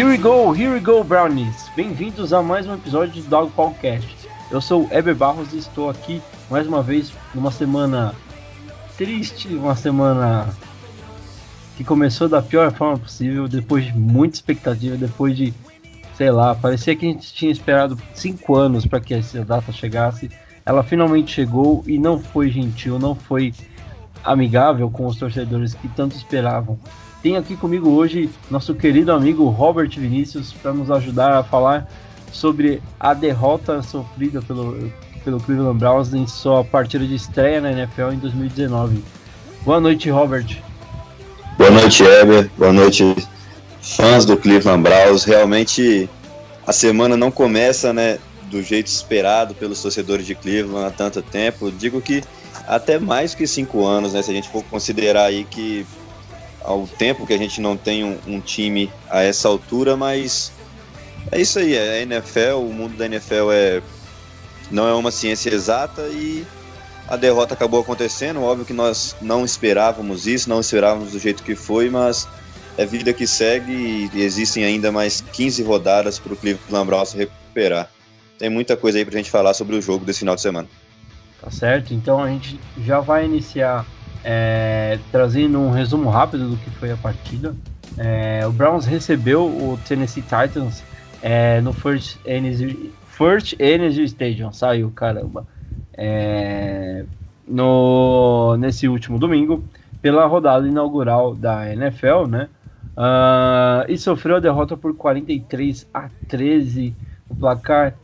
Here we go, here we go, Brownies! Bem-vindos a mais um episódio do Dog Podcast. Eu sou o Eber Barros e estou aqui mais uma vez numa semana triste, uma semana que começou da pior forma possível, depois de muita expectativa, depois de, sei lá, parecia que a gente tinha esperado cinco anos para que essa data chegasse. Ela finalmente chegou e não foi gentil, não foi amigável com os torcedores que tanto esperavam. Tenho aqui comigo hoje nosso querido amigo Robert Vinícius para nos ajudar a falar sobre a derrota sofrida pelo, pelo Cleveland Browns em sua partida de estreia na NFL em 2019. Boa noite, Robert. Boa noite, Eber. Boa noite, fãs do Cleveland Browns. Realmente a semana não começa, né, do jeito esperado pelos torcedores de Cleveland há tanto tempo. Digo que até mais que cinco anos, né, se a gente for considerar aí que ao tempo que a gente não tem um, um time a essa altura, mas é isso aí. É a NFL, o mundo da NFL é não é uma ciência exata e a derrota acabou acontecendo. Óbvio que nós não esperávamos isso, não esperávamos do jeito que foi, mas é vida que segue e existem ainda mais 15 rodadas para o Cleveland Browns se recuperar. Tem muita coisa aí para a gente falar sobre o jogo desse final de semana. Tá certo? Então a gente já vai iniciar é, trazendo um resumo rápido do que foi a partida. É, o Browns recebeu o Tennessee Titans é, no First Energy, First Energy Stadium, saiu, caramba. É, no, nesse último domingo, pela rodada inaugural da NFL, né? Ah, e sofreu a derrota por 43 a 13. O placar,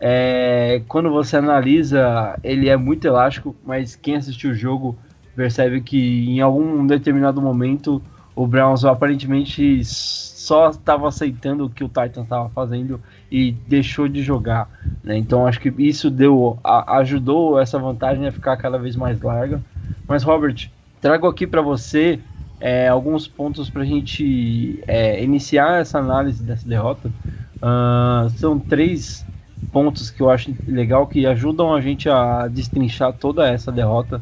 é, quando você analisa, ele é muito elástico, mas quem assistiu o jogo percebe que em algum determinado momento o Browns aparentemente só estava aceitando o que o Titan estava fazendo e deixou de jogar. Né? Então acho que isso deu a, ajudou essa vantagem a ficar cada vez mais larga. Mas Robert, trago aqui para você é, alguns pontos para a gente é, iniciar essa análise dessa derrota. Ah, são três pontos que eu acho legal que ajudam a gente a destrinchar toda essa derrota,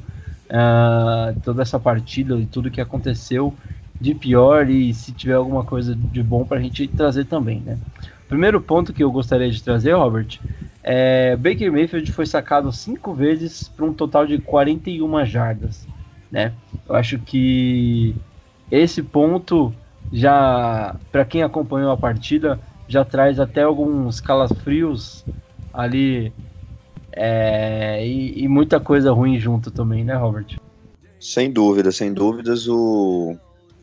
ah, toda essa partida e tudo que aconteceu de pior e se tiver alguma coisa de bom para a gente trazer também, né? Primeiro ponto que eu gostaria de trazer, Robert, é Baker Mayfield foi sacado cinco vezes para um total de 41 jardas, né? Eu acho que esse ponto já, para quem acompanhou a partida, já traz até alguns calafrios ali é, e, e muita coisa ruim junto também, né, Robert? Sem dúvida, sem dúvidas, o,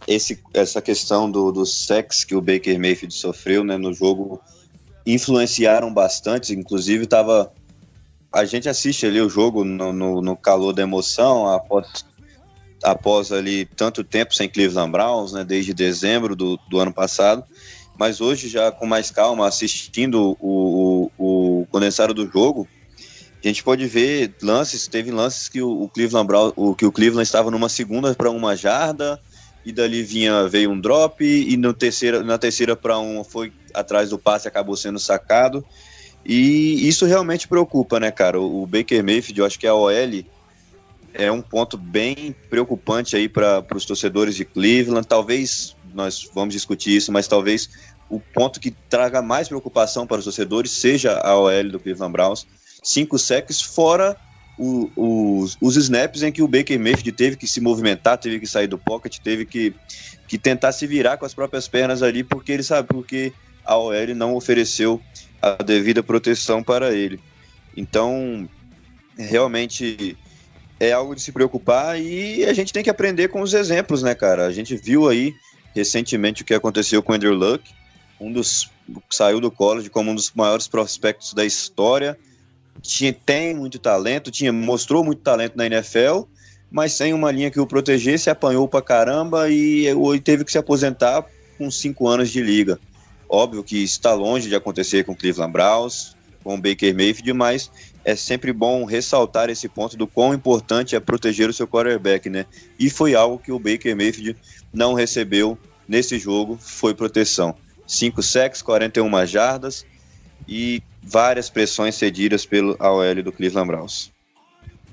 esse, essa questão do, do sex que o Baker Mayfield sofreu né, no jogo influenciaram bastante. Inclusive, tava, a gente assiste ali o jogo no, no, no calor da emoção, após, após ali tanto tempo sem Cleveland Browns, né, desde dezembro do, do ano passado. Mas hoje, já com mais calma, assistindo o, o, o condensado do jogo, a gente pode ver lances, teve lances que o, Cleveland Brown, o, que o Cleveland estava numa segunda para uma jarda, e dali vinha veio um drop e no terceira, na terceira para um foi atrás do passe acabou sendo sacado e isso realmente preocupa, né, cara? O, o Baker Mayfield, eu acho que a OL é um ponto bem preocupante aí para os torcedores de Cleveland. Talvez nós vamos discutir isso, mas talvez o ponto que traga mais preocupação para os torcedores seja a OL do Cleveland Browns. Cinco sacks fora o, os, os snaps em que o Baker Mayfield teve que se movimentar, teve que sair do pocket, teve que, que tentar se virar com as próprias pernas ali, porque ele sabe, porque a OL não ofereceu a devida proteção para ele. Então, realmente é algo de se preocupar e a gente tem que aprender com os exemplos, né, cara? A gente viu aí recentemente o que aconteceu com o Andrew Luck, um dos saiu do college como um dos maiores prospectos da história, tinha, tem muito talento, tinha, mostrou muito talento na NFL, mas sem uma linha que o protegesse, apanhou pra caramba e, e teve que se aposentar com cinco anos de liga. Óbvio que está longe de acontecer com Cleveland Browns, com Baker Mayfield, mas é sempre bom ressaltar esse ponto do quão importante é proteger o seu quarterback, né? E foi algo que o Baker Mayfield não recebeu nesse jogo, foi proteção. 5 sacks, 41 jardas e várias pressões cedidas pelo AOL do Cleveland Browns.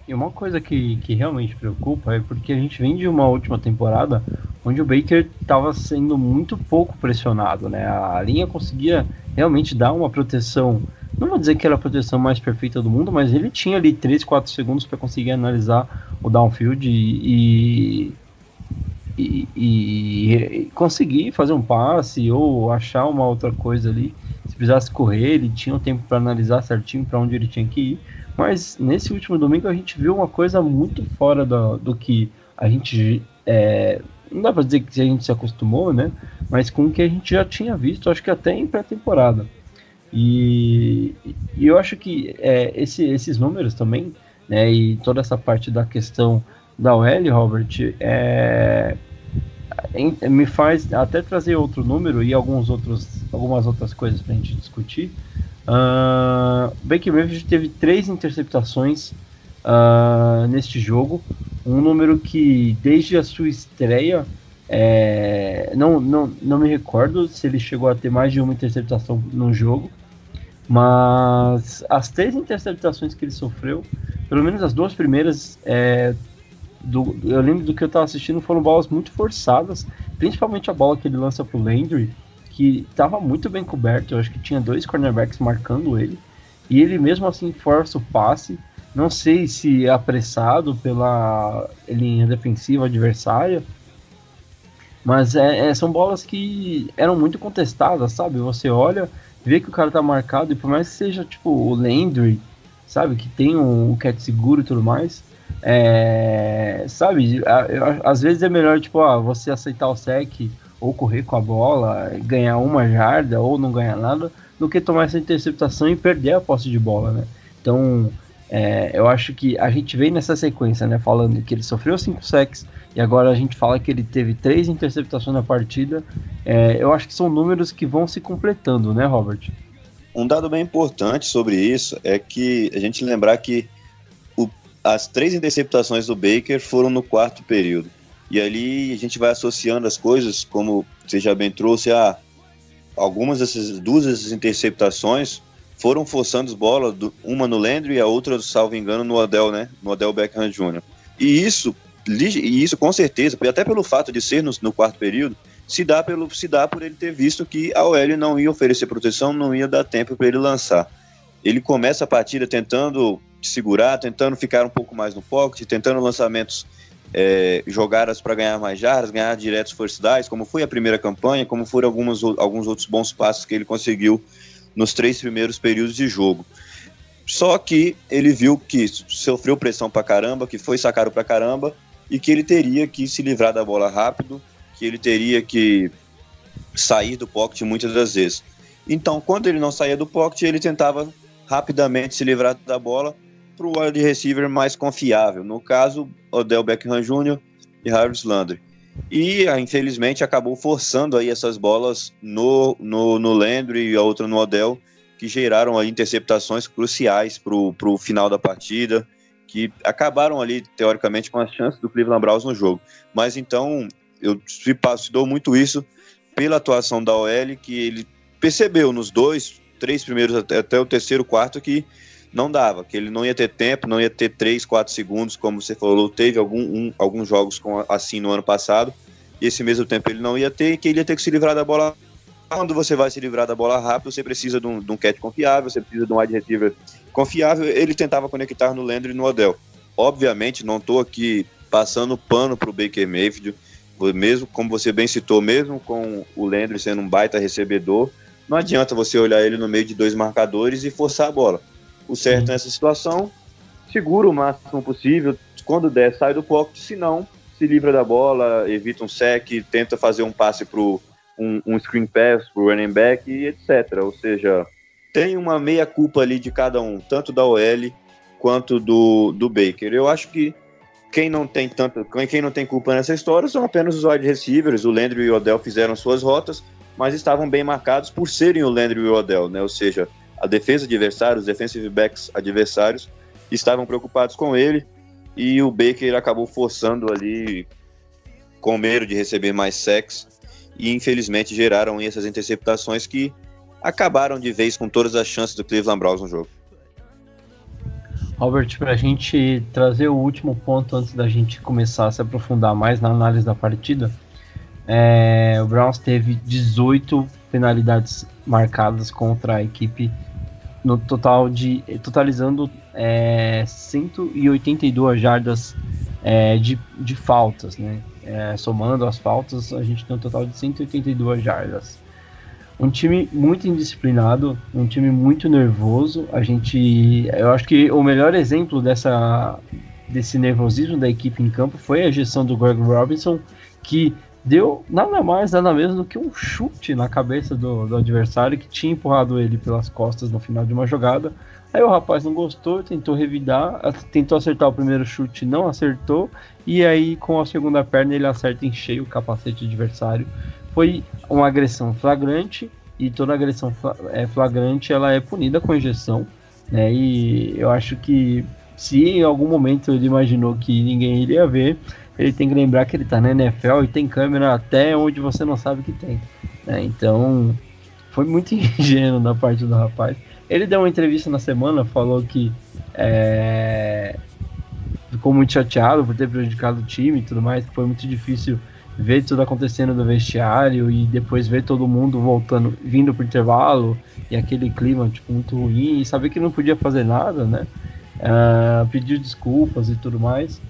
E uma coisa que, que realmente preocupa é porque a gente vem de uma última temporada onde o Baker estava sendo muito pouco pressionado, né? A linha conseguia realmente dar uma proteção, não vou dizer que era a proteção mais perfeita do mundo, mas ele tinha ali 3, 4 segundos para conseguir analisar o downfield e, e, e, e, conseguir fazer um passe ou achar uma outra coisa ali. Se precisasse correr, ele tinha um tempo para analisar certinho para onde ele tinha que ir. Mas nesse último domingo a gente viu uma coisa muito fora do, do que a gente. É, não dá para dizer que a gente se acostumou, né? Mas com o que a gente já tinha visto, acho que até em pré-temporada. E, e, eu acho que é, esse, esses números também, né? E toda essa parte da questão da OL, Robert, é, me faz até trazer outro número e alguns outros, algumas outras coisas para a gente discutir. Uh, Baker Mayfield teve três interceptações uh, neste jogo, um número que desde a sua estreia é, não, não, não me recordo se ele chegou a ter mais de uma interceptação no jogo, mas as três interceptações que ele sofreu, pelo menos as duas primeiras, é, do, eu lembro do que eu estava assistindo, foram bolas muito forçadas, principalmente a bola que ele lança pro Landry, que estava muito bem coberto. Eu acho que tinha dois cornerbacks marcando ele. E ele mesmo assim força o passe. Não sei se é apressado pela linha defensiva adversária. Mas é, é, são bolas que eram muito contestadas, sabe? Você olha, vê que o cara tá marcado, e por mais que seja tipo o Landry, sabe? Que tem um, um catch seguro e tudo mais. É, sabe? Às vezes é melhor, tipo, ah, você aceitar o sec ou correr com a bola, ganhar uma jarda ou não ganhar nada, do que tomar essa interceptação e perder a posse de bola, né? Então, é, eu acho que a gente vem nessa sequência, né? Falando que ele sofreu cinco sacks e agora a gente fala que ele teve três interceptações na partida. É, eu acho que são números que vão se completando, né, Robert? Um dado bem importante sobre isso é que a gente lembrar que as três interceptações do Baker foram no quarto período. E ali a gente vai associando as coisas, como você já bem trouxe, a ah, algumas dessas duas dessas interceptações foram forçando as bolas, uma no Landry e a outra, salvo engano, no Odell, né? No Odell Beckham Jr. E isso, e isso com certeza, até pelo fato de ser no, no quarto período, se dá, pelo, se dá por ele ter visto que a OL não ia oferecer proteção, não ia dar tempo para ele lançar. Ele começa a partida tentando segurar, tentando ficar um pouco mais no pocket, tentando lançamentos é, jogadas para ganhar mais jardas, ganhar diretos downs, como foi a primeira campanha, como foram algumas, alguns outros bons passos que ele conseguiu nos três primeiros períodos de jogo. Só que ele viu que sofreu pressão para caramba, que foi sacado para caramba e que ele teria que se livrar da bola rápido, que ele teria que sair do pocket muitas das vezes. Então, quando ele não saía do pocket, ele tentava rapidamente se livrar da bola para o wide receiver mais confiável. No caso, Odell Beckham Jr. e Harris Landry. E, ah, infelizmente, acabou forçando aí essas bolas no, no, no Landry e a outra no Odell, que geraram aí interceptações cruciais para o final da partida, que acabaram ali, teoricamente, com as chances do Cleveland Browns no jogo. Mas então, eu se dou muito isso pela atuação da OL, que ele percebeu nos dois, três primeiros, até, até o terceiro, quarto, que não dava, que ele não ia ter tempo, não ia ter 3, 4 segundos, como você falou, teve algum, um, alguns jogos com, assim no ano passado, e esse mesmo tempo ele não ia ter, que ele ia ter que se livrar da bola quando você vai se livrar da bola rápido, você precisa de um, de um catch confiável, você precisa de um wide receiver confiável. Ele tentava conectar no Landry e no Odell. Obviamente, não estou aqui passando pano para o Baker Mayfield, mesmo como você bem citou, mesmo com o Landry sendo um baita recebedor, não adianta você olhar ele no meio de dois marcadores e forçar a bola. O certo nessa situação, segura o máximo possível, quando der, sai do pocket, se não, se livra da bola, evita um sec, tenta fazer um passe para um, um screen pass para o running back e etc. Ou seja, tem uma meia culpa ali de cada um, tanto da OL quanto do, do Baker. Eu acho que quem não tem tanto, quem não tem culpa nessa história são apenas os wide receivers. O Landry e o Odell fizeram suas rotas, mas estavam bem marcados por serem o Landry e o Odell, né? Ou seja, a defesa adversária, os defensive backs adversários estavam preocupados com ele e o Baker acabou forçando ali com medo de receber mais sacks e infelizmente geraram essas interceptações que acabaram de vez com todas as chances do Cleveland Browns no jogo. Robert, para a gente trazer o último ponto antes da gente começar a se aprofundar mais na análise da partida, é, o Browns teve 18 penalidades marcadas contra a equipe no total de totalizando é, 182 jardas é, de, de faltas, né? É, somando as faltas, a gente tem um total de 182 jardas. Um time muito indisciplinado, um time muito nervoso. A gente, eu acho que o melhor exemplo dessa desse nervosismo da equipe em campo foi a gestão do Greg Robinson, que deu nada mais, nada menos do que um chute na cabeça do, do adversário que tinha empurrado ele pelas costas no final de uma jogada. Aí o rapaz não gostou, tentou revidar, tentou acertar o primeiro chute, não acertou, e aí com a segunda perna ele acerta em cheio o capacete adversário foi uma agressão flagrante e toda agressão é, flagrante ela é punida com injeção, né? E eu acho que se em algum momento ele imaginou que ninguém iria ver, ele tem que lembrar que ele está na NFL e tem câmera até onde você não sabe que tem. Né? Então foi muito ingênuo da parte do rapaz. Ele deu uma entrevista na semana, falou que é, ficou muito chateado por ter prejudicado o time e tudo mais, que foi muito difícil ver tudo acontecendo no vestiário e depois ver todo mundo voltando, vindo pro intervalo e aquele clima tipo, muito ruim e saber que não podia fazer nada, né? Uh, pediu desculpas e tudo mais.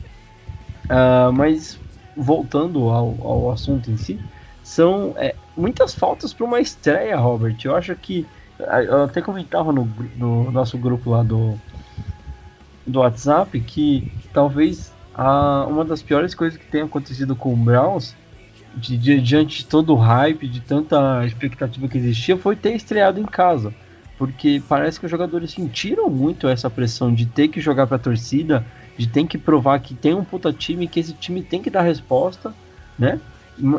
Uh, mas voltando ao, ao assunto em si, são é, muitas faltas para uma estreia, Robert. Eu acho que eu até comentava no, no nosso grupo lá do, do WhatsApp que talvez a, uma das piores coisas que tem acontecido com o Browns, de, de, diante de todo o hype, de tanta expectativa que existia, foi ter estreado em casa. Porque parece que os jogadores sentiram muito essa pressão de ter que jogar para a torcida, de ter que provar que tem um puta time, que esse time tem que dar resposta, né?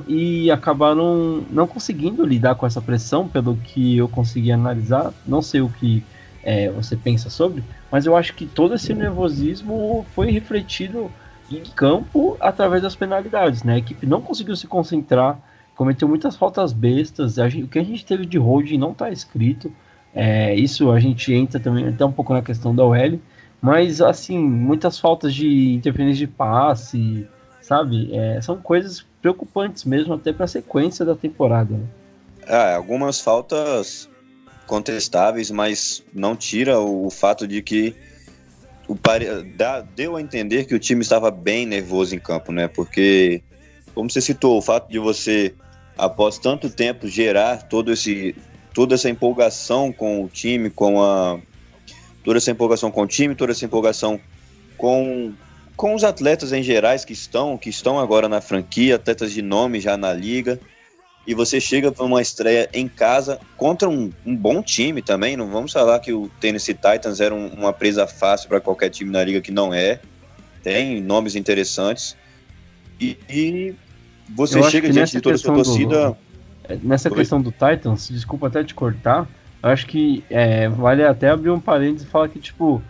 E acabaram não conseguindo lidar com essa pressão, pelo que eu consegui analisar. Não sei o que é, você pensa sobre, mas eu acho que todo esse nervosismo foi refletido em campo através das penalidades, né? A equipe não conseguiu se concentrar, cometeu muitas faltas bestas. Gente, o que a gente teve de holding não está escrito. É, isso a gente entra também até um pouco na questão da OL, mas assim, muitas faltas de interferência de passe, sabe? É, são coisas preocupantes mesmo até para a sequência da temporada. Né? É, algumas faltas contestáveis, mas não tira o fato de que o pare... Dá, deu a entender que o time estava bem nervoso em campo, né? Porque, como você citou, o fato de você, após tanto tempo, gerar todo esse, toda essa empolgação com o time, com a. Toda essa empolgação com o time, toda essa empolgação com, com os atletas em gerais que estão, que estão agora na franquia, atletas de nome já na liga e você chega para uma estreia em casa contra um, um, bom time também. Não vamos falar que o Tennessee Titans era um, uma presa fácil para qualquer time na liga que não é. Tem nomes interessantes. E, e você chega diante de toda a sua torcida. Do, é, nessa questão do Titans, desculpa até te cortar, acho que é, vale até abrir um parênteses e falar que, tipo,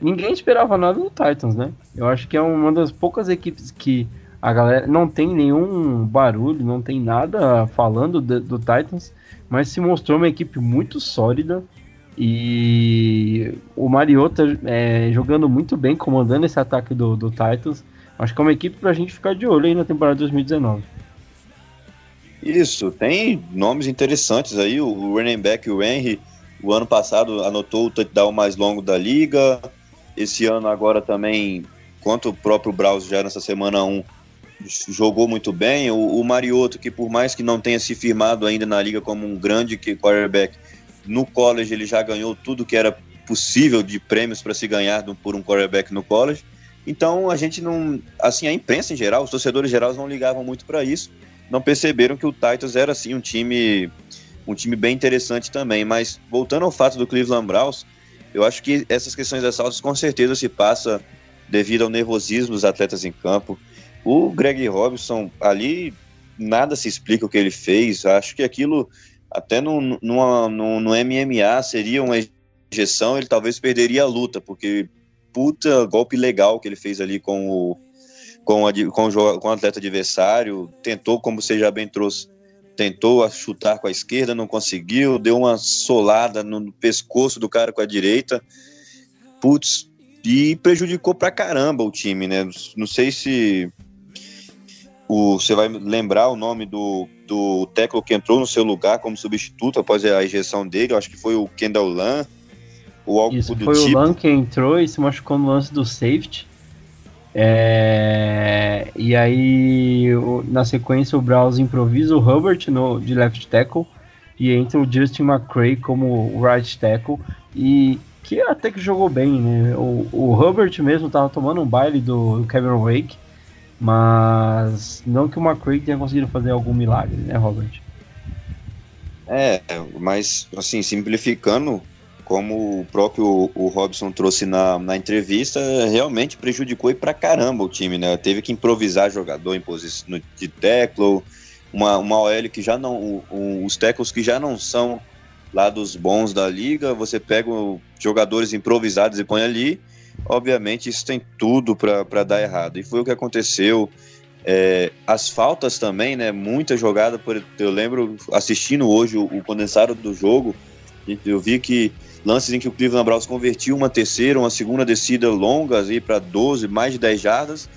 ninguém esperava nada do Titans, né? Eu acho que é uma das poucas equipes que a galera não tem nenhum barulho, não tem nada falando de, do Titans, mas se mostrou uma equipe muito sólida e o Mariota é, jogando muito bem, comandando esse ataque do, do Titans. Acho que é uma equipe pra gente ficar de olho aí na temporada 2019. Isso, tem nomes interessantes aí. O running back, o Henry, o ano passado anotou o touchdown mais longo da liga. Esse ano agora também, quanto o próprio Browse já nessa semana 1, jogou muito bem. O, o Mariotto, que por mais que não tenha se firmado ainda na liga como um grande quarterback, no college ele já ganhou tudo que era possível de prêmios para se ganhar por um quarterback no college. Então a gente não, assim, a imprensa em geral, os torcedores gerais não ligavam muito para isso, não perceberam que o Titans era assim um time um time bem interessante também, mas voltando ao fato do Cleveland Browns, eu acho que essas questões de assaltos com certeza se passa devido ao nervosismo dos atletas em campo. O Greg Robinson ali nada se explica o que ele fez. Acho que aquilo até no, no, no, MMA seria uma injeção, ele talvez perderia a luta, porque puta golpe legal que ele fez ali com o, com, a, com, o, com o atleta adversário, tentou, como você já bem trouxe, tentou chutar com a esquerda, não conseguiu, deu uma solada no pescoço do cara com a direita, putz, e prejudicou pra caramba o time, né? Não sei se o, você vai lembrar o nome do, do técnico que entrou no seu lugar como substituto após a injeção dele, eu acho que foi o Kendall Lan, ou algo Isso, do foi tipo. o Lan que entrou e se machucou no lance do safety. É, e aí, na sequência, o Browse improvisa o Hubbard no, de left tackle e entra o Justin McCray como right tackle e que até que jogou bem, né? O, o Hubbard mesmo tava tomando um baile do, do Kevin Wake, mas não que o McCray tenha conseguido fazer algum milagre, né, Robert? É, mas assim, simplificando, como o próprio o Robson trouxe na, na entrevista, realmente prejudicou e pra caramba o time, né? Teve que improvisar jogador em posição de tackle, uma, uma OL que já não. Um, os tackles que já não são lá dos bons da liga, você pega jogadores improvisados e põe ali. Obviamente, isso tem tudo para dar errado. E foi o que aconteceu. É, as faltas também, né? Muita jogada. Por, eu lembro assistindo hoje o, o condensado do jogo, eu vi que lances em que o Cleveland Browns convertiu uma terceira, uma segunda descida longas aí para 12, mais de 10 jardas,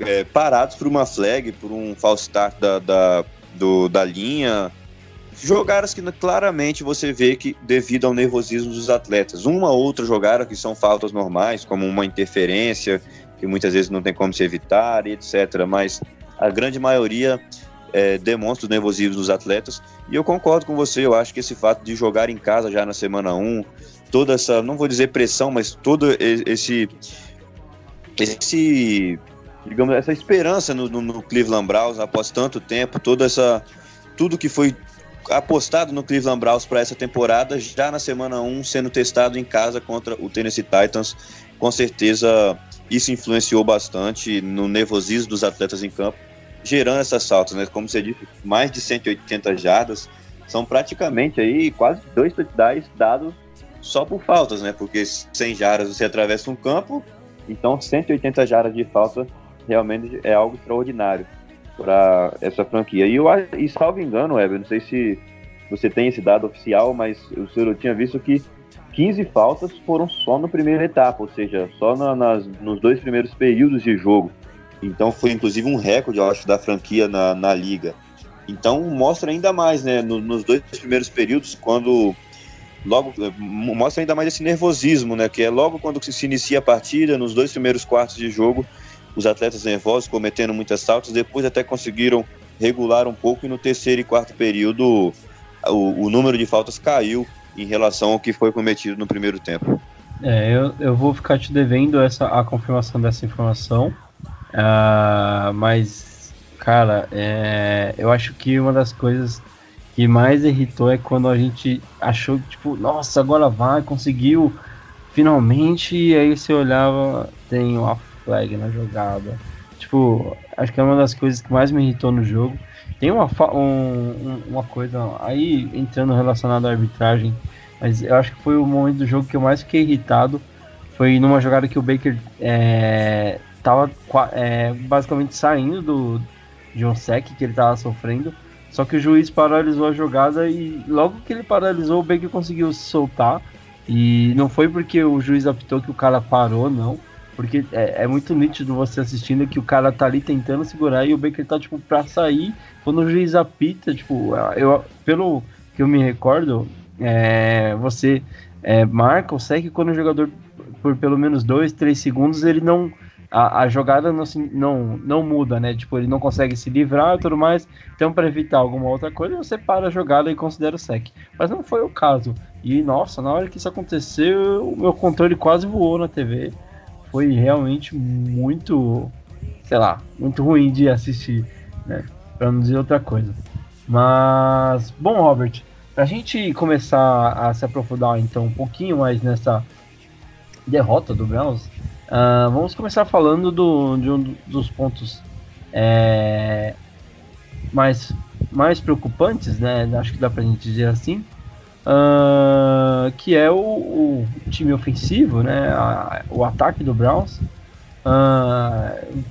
é, parados por uma flag, por um false start da, da, do, da linha. Jogadas que claramente você vê que devido ao nervosismo dos atletas. Uma outra jogada que são faltas normais, como uma interferência, que muitas vezes não tem como se evitar, etc. Mas a grande maioria é, demonstra o nervosismo dos atletas. E eu concordo com você, eu acho que esse fato de jogar em casa já na semana 1, toda essa, não vou dizer pressão, mas todo esse. esse digamos, essa esperança no, no, no Cleveland Browns após tanto tempo, toda essa. tudo que foi apostado no Cleveland Browns para essa temporada, já na semana 1 sendo testado em casa contra o Tennessee Titans, com certeza isso influenciou bastante no nervosismo dos atletas em campo gerando essas saltos, né? Como você disse, mais de 180 jardas são praticamente aí quase dois touchdowns dados só por faltas, né? Porque 100 jardas você atravessa um campo, então 180 jardas de falta realmente é algo extraordinário para essa franquia. E, eu, e salvo engano, Eber, não sei se você tem esse dado oficial, mas o senhor tinha visto que 15 faltas foram só na primeira etapa, ou seja, só na, nas, nos dois primeiros períodos de jogo. Então foi inclusive um recorde, eu acho, da franquia na, na liga. Então mostra ainda mais, né? No, nos dois primeiros períodos, quando logo mostra ainda mais esse nervosismo, né? Que é logo quando se inicia a partida, nos dois primeiros quartos de jogo, os atletas nervosos cometendo muitas faltas, depois até conseguiram regular um pouco e no terceiro e quarto período o, o número de faltas caiu em relação ao que foi cometido no primeiro tempo. É, eu, eu vou ficar te devendo essa, a confirmação dessa informação. Uh, mas, cara, é, eu acho que uma das coisas que mais irritou é quando a gente achou que, tipo, nossa, agora vai, conseguiu finalmente, e aí você olhava, tem uma flag na jogada. Tipo, acho que é uma das coisas que mais me irritou no jogo. Tem uma, um, uma coisa aí entrando relacionada à arbitragem, mas eu acho que foi o momento do jogo que eu mais fiquei irritado. Foi numa jogada que o Baker é, tava é, basicamente saindo do, de um sec que ele tava sofrendo. Só que o juiz paralisou a jogada e logo que ele paralisou, o Baker conseguiu se soltar. E não foi porque o juiz apitou que o cara parou, não. Porque é, é, muito nítido você assistindo que o cara tá ali tentando segurar e o Baker tá, tipo, pra sair. Quando o juiz apita, tipo, eu, pelo que eu me recordo, é, você é, marca o sec quando o jogador, por pelo menos dois, três segundos, ele não. A, a, jogada não, não, não muda, né? Tipo, ele não consegue se livrar e tudo mais. Então, para evitar alguma outra coisa, você para a jogada e considera o sec. Mas não foi o caso. E, nossa, na hora que isso aconteceu, o meu controle quase voou na TV foi realmente muito, sei lá, muito ruim de assistir, né? Pra não dizer outra coisa. Mas, bom, Robert, pra gente começar a se aprofundar então um pouquinho mais nessa derrota do Browns, uh, vamos começar falando do, de um dos pontos é, mais, mais preocupantes, né? Acho que dá pra gente dizer assim, uh, que é o, o, time ofensivo, né? A, o ataque do Browns. Uh,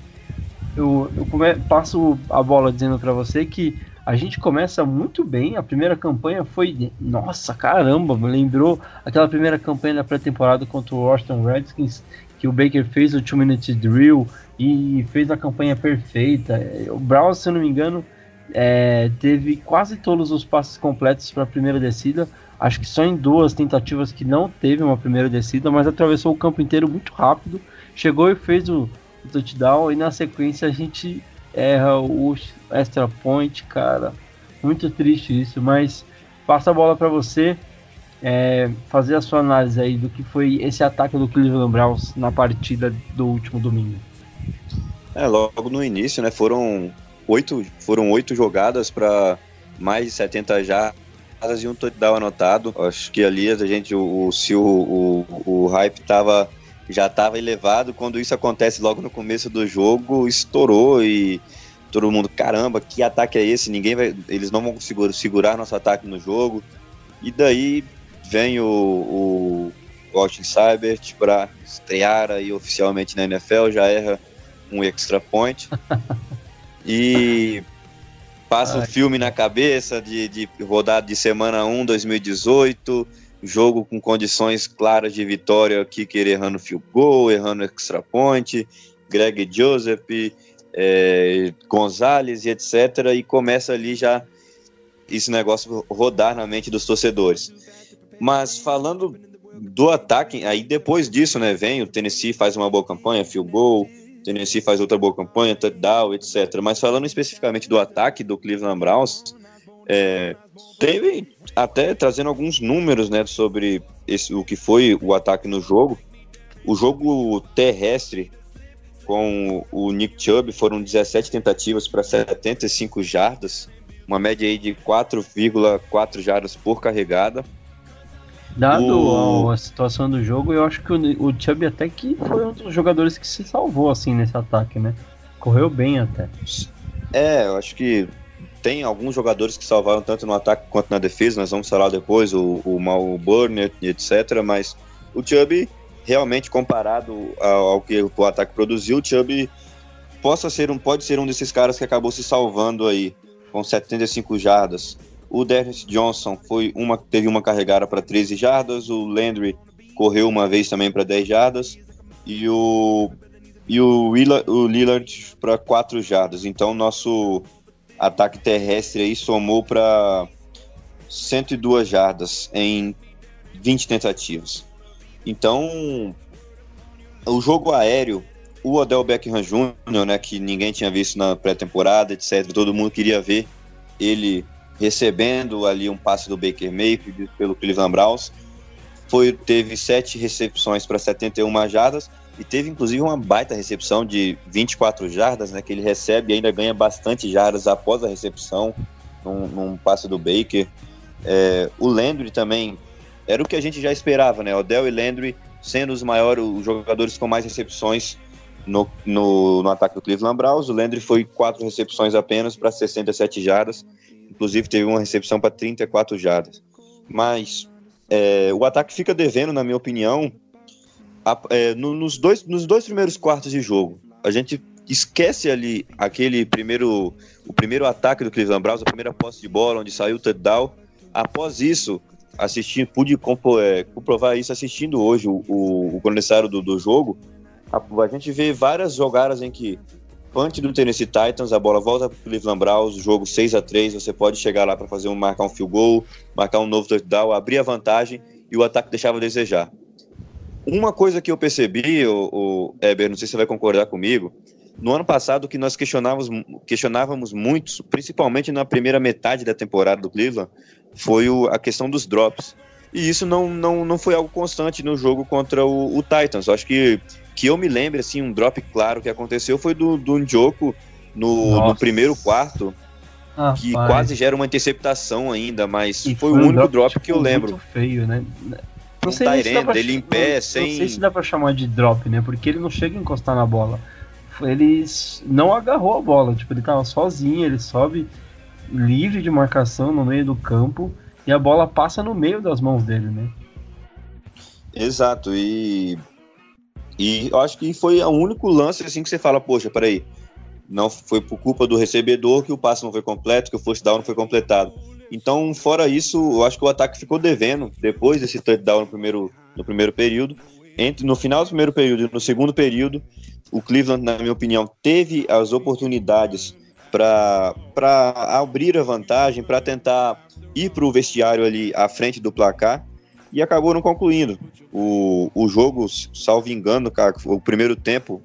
eu, eu come, passo a bola dizendo para você que a gente começa muito bem. A primeira campanha foi, nossa, caramba, me lembrou aquela primeira campanha da pré-temporada contra o Washington Redskins, que o Baker fez o two minute drill e fez a campanha perfeita. O Browns, se eu não me engano, é, teve quase todos os passes completos para a primeira descida. Acho que só em duas tentativas que não teve uma primeira descida, mas atravessou o campo inteiro muito rápido. Chegou e fez o, o touchdown. E na sequência a gente erra o extra point, cara. Muito triste isso, mas passa a bola para você é, fazer a sua análise aí do que foi esse ataque do Cleveland Browns na partida do último domingo. É, logo no início, né? Foram oito, foram oito jogadas para mais de 70 já e um touchdown anotado. Acho que ali a gente, o, se o, o, o hype tava, já estava elevado, quando isso acontece logo no começo do jogo, estourou e todo mundo, caramba, que ataque é esse? Ninguém vai, eles não vão segurar, segurar nosso ataque no jogo. E daí vem o, o Austin Cybert para estrear aí oficialmente na NFL, já erra um extra point. e Passa um filme na cabeça de, de rodada de semana 1, 2018, jogo com condições claras de vitória, Kicker errando field goal, errando extra point, Greg Joseph, é, Gonzalez e etc. E começa ali já esse negócio rodar na mente dos torcedores. Mas falando do ataque, aí depois disso, né, vem o Tennessee faz uma boa campanha, field goal, Tennessee faz outra boa campanha, touchdown, etc. Mas falando especificamente do ataque do Cleveland Browns, é, teve até trazendo alguns números né, sobre esse, o que foi o ataque no jogo. O jogo terrestre com o Nick Chubb foram 17 tentativas para 75 jardas, uma média aí de 4,4 jardas por carregada. Dado o... a situação do jogo, eu acho que o, o Chubb até que foi um dos jogadores que se salvou assim nesse ataque, né? Correu bem até. É, eu acho que tem alguns jogadores que salvaram tanto no ataque quanto na defesa, nós vamos falar depois, o, o Mal Burner, etc. Mas o Chubb, realmente comparado ao, ao que o ataque produziu, o Chubb possa ser um, pode ser um desses caras que acabou se salvando aí, com 75 jardas. O Dennis Johnson foi uma, teve uma carregada para 13 jardas, o Landry correu uma vez também para 10 jardas e o e o, Willa, o Lillard para 4 jardas. Então nosso ataque terrestre aí somou para 102 jardas em 20 tentativas. Então o jogo aéreo, o Odell Beckham Jr., né, que ninguém tinha visto na pré-temporada, etc. Todo mundo queria ver ele recebendo ali um passe do Baker Mayfield pelo Cleveland Browns. Foi, teve sete recepções para 71 jardas e teve inclusive uma baita recepção de 24 jardas, né, que ele recebe e ainda ganha bastante jardas após a recepção num, num passe do Baker. É, o Landry também era o que a gente já esperava, né? Odell e Landry sendo os maiores, os jogadores com mais recepções no, no, no ataque do Cleveland Browns. O Landry foi quatro recepções apenas para 67 jardas Inclusive teve uma recepção para 34 jardas. Mas é, o ataque fica devendo, na minha opinião, a, é, no, nos, dois, nos dois primeiros quartos de jogo. A gente esquece ali aquele primeiro, o primeiro ataque do Cleveland Browns, a primeira posse de bola, onde saiu o touchdown. Após isso, assistindo, pude é, comprovar isso assistindo hoje o, o, o do, do jogo. A, a gente vê várias jogadas em que punch do Tennessee Titans, a bola volta para o Cleveland Browns, jogo 6 a 3 você pode chegar lá para fazer um marcar um field goal, marcar um novo touchdown, abrir a vantagem e o ataque deixava a desejar. Uma coisa que eu percebi, o, o Eber, não sei se você vai concordar comigo, no ano passado que nós questionávamos, questionávamos muito, principalmente na primeira metade da temporada do Cleveland, foi o, a questão dos drops. E isso não, não, não foi algo constante no jogo contra o, o Titans. Eu acho que que eu me lembro, assim, um drop claro que aconteceu foi do, do Njoku no, no primeiro quarto, ah, que pai. quase gera uma interceptação ainda, mas foi, foi, o único drop, drop que eu tipo, lembro. Muito feio, né? Não sei, um se pra, ele em pé, não, sem... Não sei se dá pra chamar de drop, né? Porque ele não chega a encostar na bola. Ele não agarrou a bola, tipo, ele tava sozinho, ele sobe livre de marcação no meio do campo e a bola passa no meio das mãos dele, né? Exato, e e eu acho que foi o único lance assim que você fala, poxa, peraí, não foi por culpa do recebedor que o passe não foi completo, que o first down não foi completado. Então, fora isso, eu acho que o ataque ficou devendo depois desse touchdown no primeiro, no primeiro período. Entre, no final do primeiro período e no segundo período, o Cleveland, na minha opinião, teve as oportunidades para abrir a vantagem, para tentar ir para o vestiário ali à frente do placar e acabou não concluindo. O, o jogo, salvo engano, cara, o primeiro tempo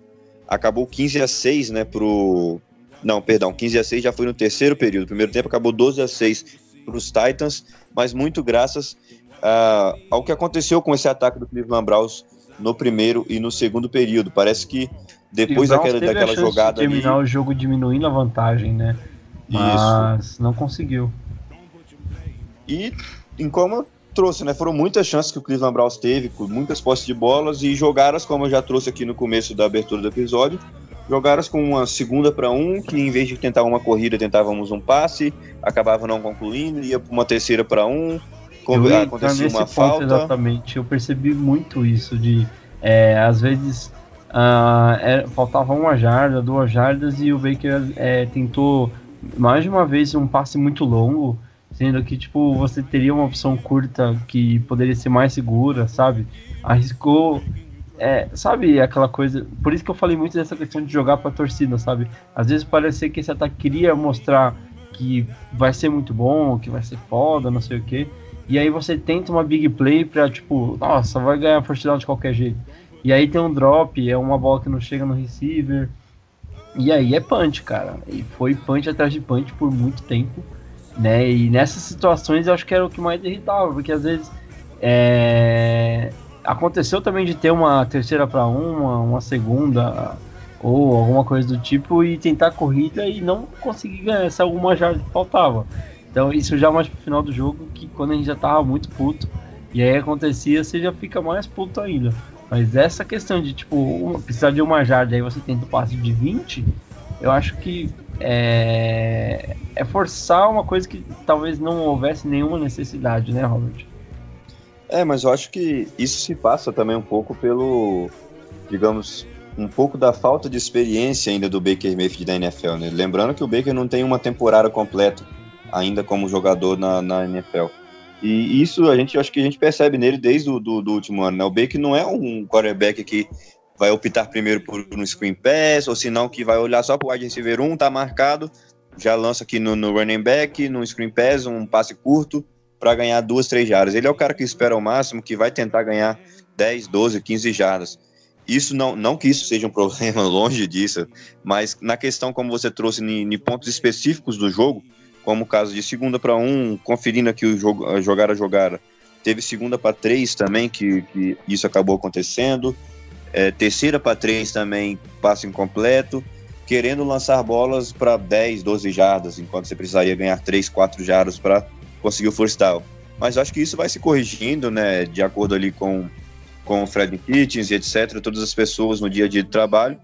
acabou 15 a 6, né, pro... Não, perdão, 15 a 6 já foi no terceiro período. O primeiro tempo acabou 12 a 6 para os Titans, mas muito graças uh, ao que aconteceu com esse ataque do Cleveland Browns no primeiro e no segundo período. Parece que depois daquela, daquela jogada. De terminar ali... o jogo diminuindo a vantagem, né? Mas Isso. não conseguiu. E em como trouxe, né? Foram muitas chances que o Cleveland Browns teve, com muitas posses de bolas e jogadas, como eu já trouxe aqui no começo da abertura do episódio, jogadas com uma segunda para um, que em vez de tentar uma corrida, tentávamos um passe, acabava não concluindo, ia para uma terceira para um, acontecia uma falta. Exatamente, eu percebi muito isso de, é, às vezes, uh, é, faltava uma jarda, duas jardas e o Baker é, tentou mais de uma vez um passe muito longo Sendo que, tipo, você teria uma opção curta que poderia ser mais segura, sabe? Arriscou. É, sabe aquela coisa. Por isso que eu falei muito dessa questão de jogar pra torcida, sabe? Às vezes parece que esse ataque queria mostrar que vai ser muito bom, que vai ser foda, não sei o que. E aí você tenta uma big play pra, tipo, nossa, vai ganhar first down de qualquer jeito. E aí tem um drop, é uma bola que não chega no receiver. E aí é punch, cara. E foi punch atrás de punch por muito tempo. Né? E nessas situações eu acho que era o que mais irritava, porque às vezes é... aconteceu também de ter uma terceira para uma, uma segunda ou alguma coisa do tipo e tentar corrida e não conseguir ganhar essa alguma que faltava. Então isso já mais pro final do jogo, que quando a gente já tava muito puto, e aí acontecia, você já fica mais puto ainda. Mas essa questão de, tipo, uma, precisar de uma jarda aí você tenta o passe de 20, eu acho que é, é forçar uma coisa que talvez não houvesse nenhuma necessidade, né, Robert? É, mas eu acho que isso se passa também um pouco pelo, digamos, um pouco da falta de experiência ainda do Baker Mayfield da NFL, né? Lembrando que o Baker não tem uma temporada completa ainda como jogador na, na NFL. E isso a gente acho que a gente percebe nele desde o do, do último ano, né? O Baker não é um quarterback que vai optar primeiro por um screen pass, ou se não que vai olhar só para o wide receiver 1, tá marcado, já lança aqui no, no running back, no screen pass, um passe curto para ganhar duas, três jardas. Ele é o cara que espera o máximo, que vai tentar ganhar 10, 12, 15 jardas. Isso não, não que isso seja um problema, longe disso, mas na questão como você trouxe em pontos específicos do jogo, como o caso de segunda para um, conferindo aqui o jogo, a a jogada, teve segunda para três também, que, que isso acabou acontecendo. É, terceira para três também, passe incompleto. Querendo lançar bolas para 10, 12 jardas, enquanto você precisaria ganhar 3, 4 jardas para conseguir o first down. Mas acho que isso vai se corrigindo, né, de acordo ali com, com o Fred Kitchens e etc., todas as pessoas no dia a dia de trabalho,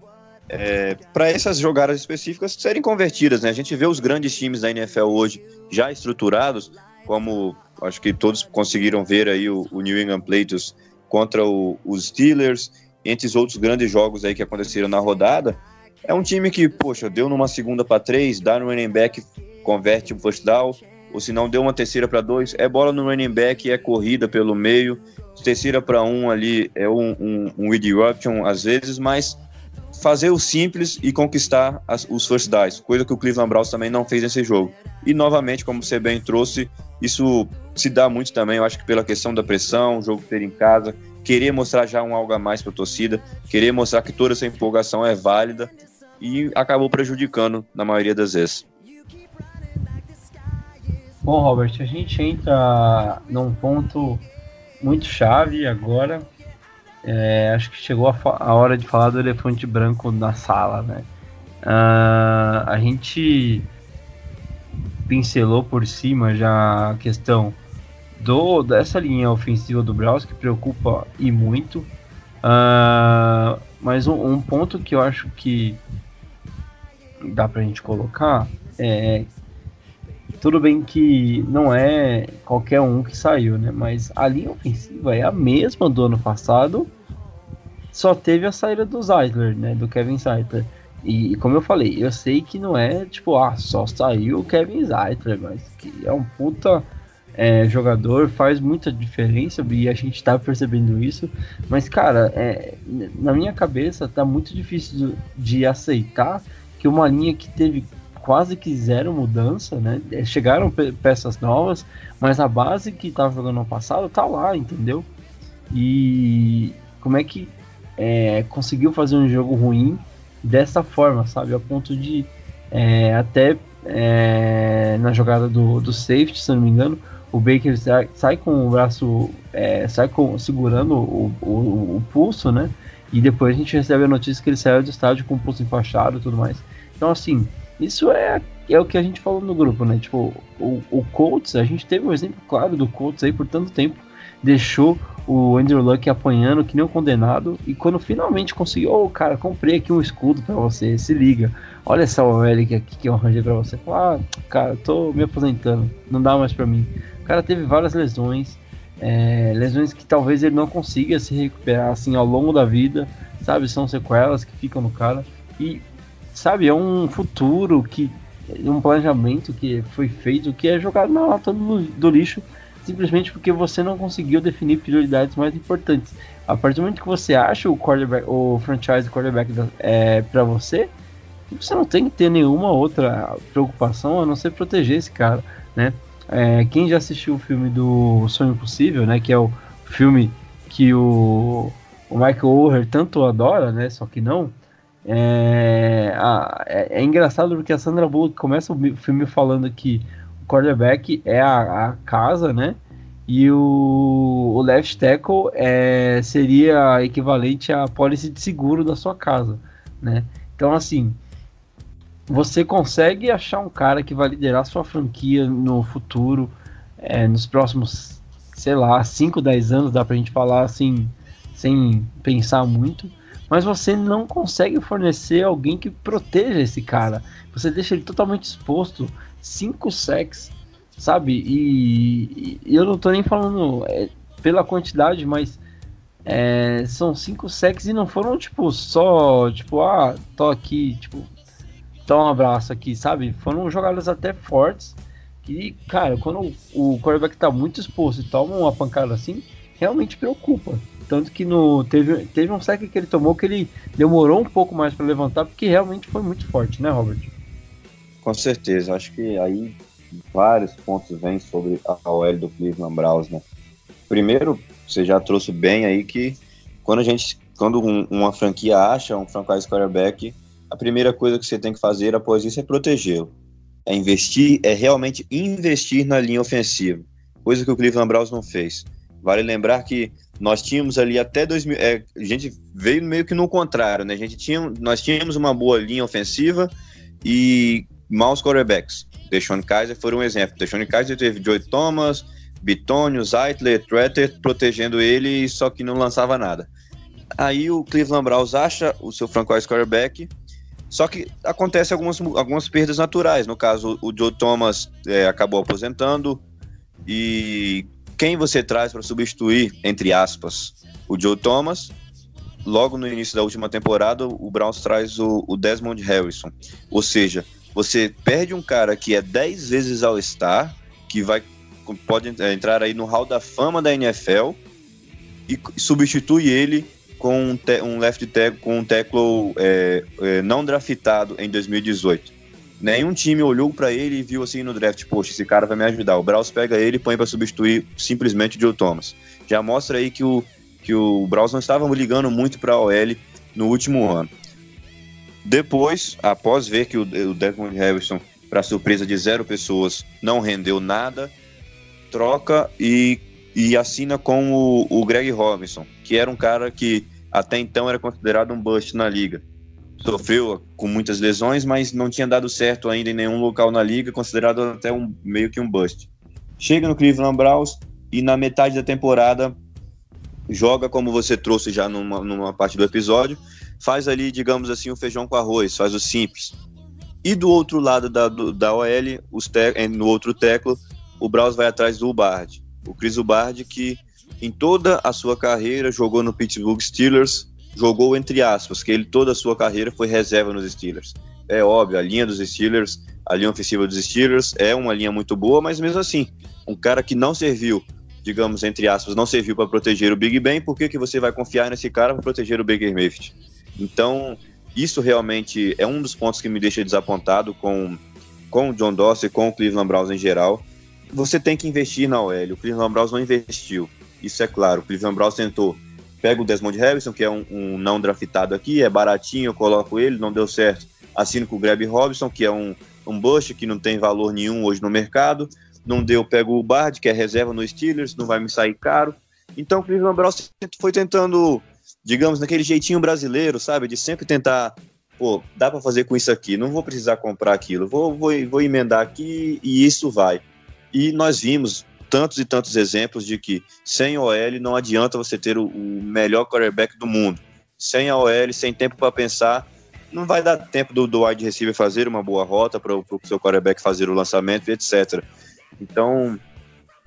é, para essas jogadas específicas serem convertidas. Né? A gente vê os grandes times da NFL hoje já estruturados, como acho que todos conseguiram ver aí o, o New England Patriots contra o, os Steelers entre os outros grandes jogos aí que aconteceram na rodada, é um time que, poxa, deu numa segunda para três, dá no running back, converte o first down, ou se não deu uma terceira para dois, é bola no running back, é corrida pelo meio, terceira para um ali é um, um, um eruption às vezes, mas fazer o simples e conquistar as, os first downs, coisa que o Cleveland Browns também não fez nesse jogo. E novamente, como você bem trouxe, isso se dá muito também, eu acho que pela questão da pressão, o jogo ter em casa, querer mostrar já um algo a mais para a torcida, querer mostrar que toda essa empolgação é válida e acabou prejudicando na maioria das vezes. Bom, Robert, a gente entra num ponto muito chave agora. É, acho que chegou a, a, hora de falar do elefante branco na sala, né? Uh, a gente pincelou por cima já a questão do, dessa linha ofensiva do Browns que preocupa e muito. Uh, mas um, um, ponto que eu acho que dá pra gente colocar é tudo bem que não é qualquer um que saiu, né? Mas a linha ofensiva é a mesma do ano passado, só teve a saída do Zeitler, né? Do Kevin Zeitler. E, como eu falei, eu sei que não é tipo, ah, só saiu o Kevin Zeitler, mas que é um puta é, jogador, faz muita diferença e a gente tá percebendo isso. Mas, cara, é, na minha cabeça tá muito difícil de aceitar que uma linha que teve quase que zero mudança, né? É, chegaram pe peças novas, mas a base que estava jogando no passado tá lá, entendeu? E como é que é, conseguiu fazer um jogo ruim dessa forma, sabe? A ponto de é, até é, na jogada do, do safety, se não me engano, o Baker sai, com o braço, é, sai com, segurando o, o, o, pulso, né? E depois a gente recebe a notícia que ele saiu do estádio com o pulso enfaixado e tudo mais. Então, assim, isso é, é o que a gente falou no grupo, né? Tipo, o, o Colts, a gente teve um exemplo claro do Colts aí por tanto tempo, deixou o Andrew Luck apanhando que nem um condenado, e quando finalmente conseguiu, ô oh, cara, comprei aqui um escudo para você, se liga, olha essa OL aqui que eu arranjei pra você. Ah, cara, tô me aposentando, não dá mais pra mim. Cara teve várias lesões, é, lesões que talvez ele não consiga se recuperar assim ao longo da vida, sabe? São sequelas que ficam no cara. E sabe, é um futuro que um planejamento que foi feito que é jogado na lata do, do lixo simplesmente porque você não conseguiu definir prioridades mais importantes. A partir do momento que você acha o quarterback, o franchise quarterback é, para você, você não tem que ter nenhuma outra preocupação a não ser proteger esse cara, né? É, quem já assistiu o filme do Sonho Impossível, né? Que é o filme que o, o Michael Oher tanto adora, né? Só que não. É, a, é, é, engraçado porque a Sandra Bullock começa o filme falando que o quarterback é a, a casa, né? E o, o left tackle é, seria equivalente à pólice de seguro da sua casa, né? Então, assim, você consegue achar um cara que vai liderar sua franquia no futuro, é, nos próximos, sei lá, 5, 10 anos, dá pra gente falar assim, sem pensar muito mas você não consegue fornecer alguém que proteja esse cara. Você deixa ele totalmente exposto. Cinco sacks, sabe? E, e, eu não tô nem falando é, pela quantidade, mas é, são cinco sacks e não foram tipo só, tipo, ah, tô aqui, tipo, dá um abraço aqui, sabe? Foram jogadas até fortes. Que, cara, quando o, o quarterback tá muito exposto e toma uma pancada assim, realmente preocupa. Tanto que no, teve, teve um sec que ele tomou que ele demorou um pouco mais para levantar, porque realmente foi muito forte, né, Robert? Com certeza. Acho que aí vários pontos vêm sobre a OL do Cleveland Browns, né? Primeiro, você já trouxe bem aí que quando a gente, quando um, uma franquia acha um franchise quarterback, a primeira coisa que você tem que fazer após isso é protegê-lo. É investir, é realmente investir na linha ofensiva, coisa que o Cleveland Browns não fez. Vale lembrar que nós tínhamos ali até 2000. É, a gente veio meio que no contrário, né? A gente tinha, nós tínhamos uma boa linha ofensiva e maus quarterbacks. Deshaun Kaiser foi um exemplo. Deshaun Kaiser teve Joey Thomas, Bitonio, Zeitler, Tretter protegendo ele, só que não lançava nada. Aí o Cleveland Browns acha o seu franchise quarterback, só que acontece algumas, algumas perdas naturais. No caso, o Joe Thomas é, acabou aposentando e quem você traz para substituir, entre aspas, o Joe Thomas? Logo no início da última temporada, o Browns traz o, o Desmond Harrison. Ou seja, você perde um cara que é 10 vezes All-Star, que vai pode entrar aí no hall da fama da NFL, e substitui ele com um, te, um left tackle, com um tackle é, é, não draftado em 2018. Nenhum time olhou para ele e viu assim no draft, poxa, esse cara vai me ajudar. O Braus pega ele e põe para substituir simplesmente o Joe Thomas. Já mostra aí que o, que o Braus não estava ligando muito para a OL no último ano. Depois, após ver que o, o Desmond Harrison, para surpresa de zero pessoas, não rendeu nada, troca e, e assina com o, o Greg Robinson, que era um cara que até então era considerado um bust na liga sofreu com muitas lesões, mas não tinha dado certo ainda em nenhum local na liga, considerado até um meio que um bust. Chega no Cleveland Browns e na metade da temporada joga como você trouxe já numa, numa parte do episódio, faz ali, digamos assim, o feijão com arroz, faz o simples. E do outro lado da, do, da OL, os te, eh, no outro teclo, o Browns vai atrás do Ubard. O Chris Ubard, que em toda a sua carreira jogou no Pittsburgh Steelers, jogou entre aspas, que ele toda a sua carreira foi reserva nos Steelers. É óbvio, a linha dos Steelers, a linha ofensiva dos Steelers é uma linha muito boa, mas mesmo assim, um cara que não serviu, digamos, entre aspas, não serviu para proteger o Big Ben, por que, que você vai confiar nesse cara para proteger o Baker Mayfield? Então, isso realmente é um dos pontos que me deixa desapontado com, com o John Dorsey, com o Cleveland Browns em geral. Você tem que investir na OL, o Cleveland Browns não investiu, isso é claro, o Cleveland Browns tentou pego o Desmond Harrison, que é um, um, não draftado aqui, é baratinho, eu coloco ele, não deu certo. Assino com o Greg Robinson, que é um, um bush que não tem valor nenhum hoje no mercado. Não deu, pego o Bard, que é reserva no Steelers, não vai me sair caro. Então o Cleveland Browns foi tentando, digamos, naquele jeitinho brasileiro, sabe? De sempre tentar, pô, dá para fazer com isso aqui, não vou precisar comprar aquilo, vou, vou, vou emendar aqui e isso vai. E nós vimos tantos e tantos exemplos de que sem OL não adianta você ter o, o melhor quarterback do mundo. Sem a OL, sem tempo para pensar, não vai dar tempo do, do wide receiver fazer uma boa rota para o seu quarterback fazer o lançamento, etc. Então,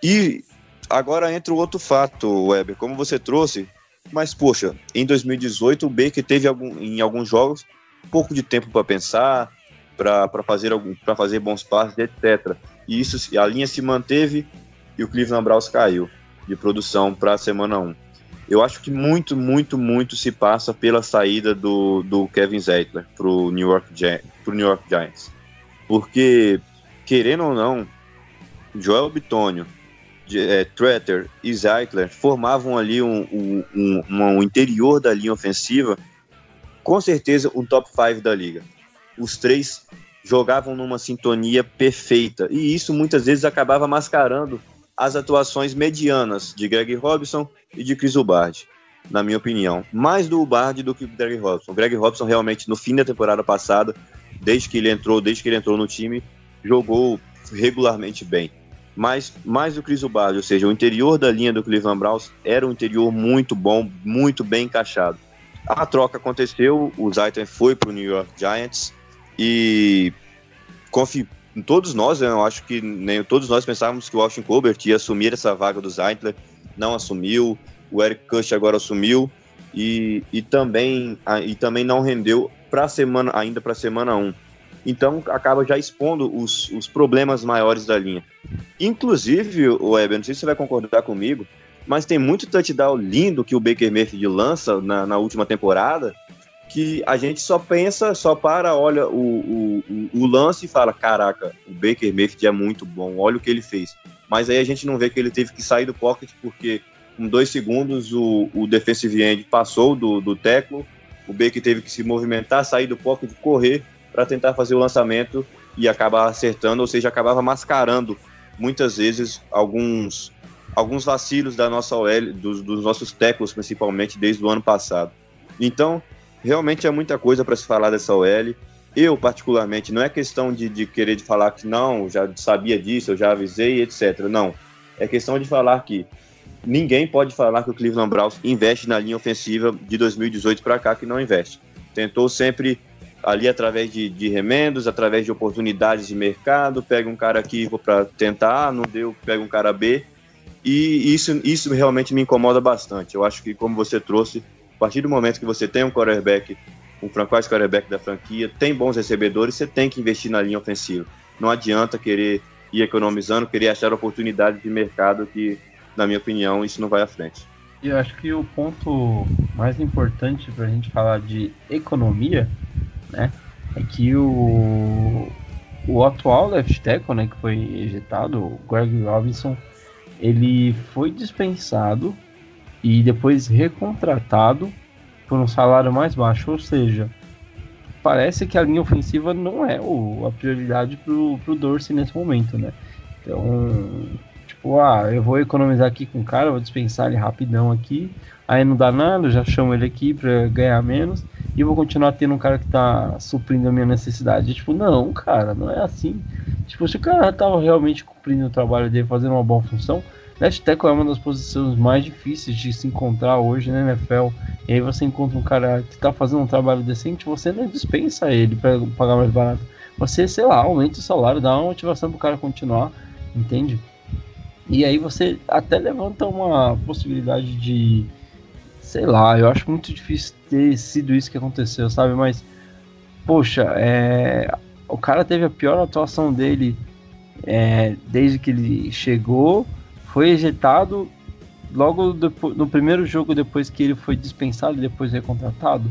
e agora entra o outro fato, Weber, como você trouxe, mas poxa, em 2018 o Baker teve algum, em alguns jogos pouco de tempo para pensar, para fazer algum, fazer bons passes, etc. E isso, a linha se manteve e o Cleveland Browns caiu de produção para a semana 1. Eu acho que muito, muito, muito se passa pela saída do, do Kevin Zeitler para o New, York New York Giants. Porque, querendo ou não, Joel Bitonio, é, Tretter e Zeitler formavam ali um, um, um, um, interior da linha ofensiva, com certeza um top 5 da liga. Os três jogavam numa sintonia perfeita, e isso muitas vezes acabava mascarando as atuações medianas de Greg Robson e de Chris Hubbard, na minha opinião. Mais do Hubbard do que do Greg Robson. Greg Robson realmente no fim da temporada passada, desde que ele entrou, desde que ele entrou no time, jogou regularmente bem. Mas mais do Chris Hubbard, ou seja, o interior da linha do Cleveland Browns era um interior muito bom, muito bem encaixado. A troca aconteceu, o Zayton foi para o New York Giants e confi todos nós, eu acho que nem todos nós pensávamos que o Austin Colbert ia assumir essa vaga do Zeitler, não assumiu, o Eric Kush agora assumiu e, e, também, e também não rendeu para semana ainda para a semana 1. Então acaba já expondo os, os problemas maiores da linha. Inclusive, o Weber, não sei se você vai concordar comigo, mas tem muito touchdown lindo que o Baker Mayfield lança na, na última temporada que a gente só pensa, só para, olha o, o, o lance e fala: caraca, o Baker Mayfield é muito bom, olha o que ele fez. Mas aí a gente não vê que ele teve que sair do pocket porque com dois segundos o, o defensive end passou do, do tackle, o Baker teve que se movimentar, sair do pocket, correr para tentar fazer o lançamento e acabar acertando, ou seja, acabava mascarando muitas vezes alguns alguns vacilos da nossa OL, dos, dos nossos tackles principalmente desde o ano passado. Então, realmente é muita coisa para se falar dessa OL. Eu, particularmente, não é questão de, de querer de falar que não, já sabia disso, eu já avisei, etc. Não. É questão de falar que ninguém pode falar que o Cleveland Browns investe na linha ofensiva de 2018 para cá, que não investe. Tentou sempre ali através de, de, remendos, através de oportunidades de mercado, pega um cara aqui para tentar, não deu, pega um cara B. E isso, isso realmente me incomoda bastante. Eu acho que, como você trouxe, partir do momento que você tem um quarterback, um franchise quarterback da franquia, tem bons recebedores, você tem que investir na linha ofensiva. Não adianta querer ir economizando, querer achar oportunidade de mercado que, na minha opinião, isso não vai à frente. eu acho que o ponto mais importante para a gente falar de economia, né, é que o, o atual left tackle, né, que foi ejetado, o Greg Robinson, ele foi dispensado e depois recontratado por um salário mais baixo, ou seja, parece que a linha ofensiva não é o, a prioridade pro, pro Dorsey nesse momento, né? Então, tipo, ah, eu vou economizar aqui com o cara, vou dispensar ele rapidão aqui, aí não dá nada, já chamo ele aqui para ganhar menos e vou continuar tendo um cara que tá suprindo a minha necessidade. Tipo, não, cara, não é assim. Tipo, se o cara tava realmente cumprindo o trabalho dele, fazendo uma boa função, left tackle é uma das posições mais difíceis de se encontrar hoje na NFL. E aí você encontra um cara que tá fazendo um trabalho decente, você não dispensa ele para pagar mais barato. Você, sei lá, aumenta o salário, dá uma motivação pro cara continuar, entende? E aí você até levanta uma possibilidade de sei lá, eu acho muito difícil ter sido isso que aconteceu, sabe? Mas, poxa, é, o cara teve a pior atuação dele é, desde que ele chegou, foi ejetado logo depois, no primeiro jogo depois que ele foi dispensado e depois recontratado.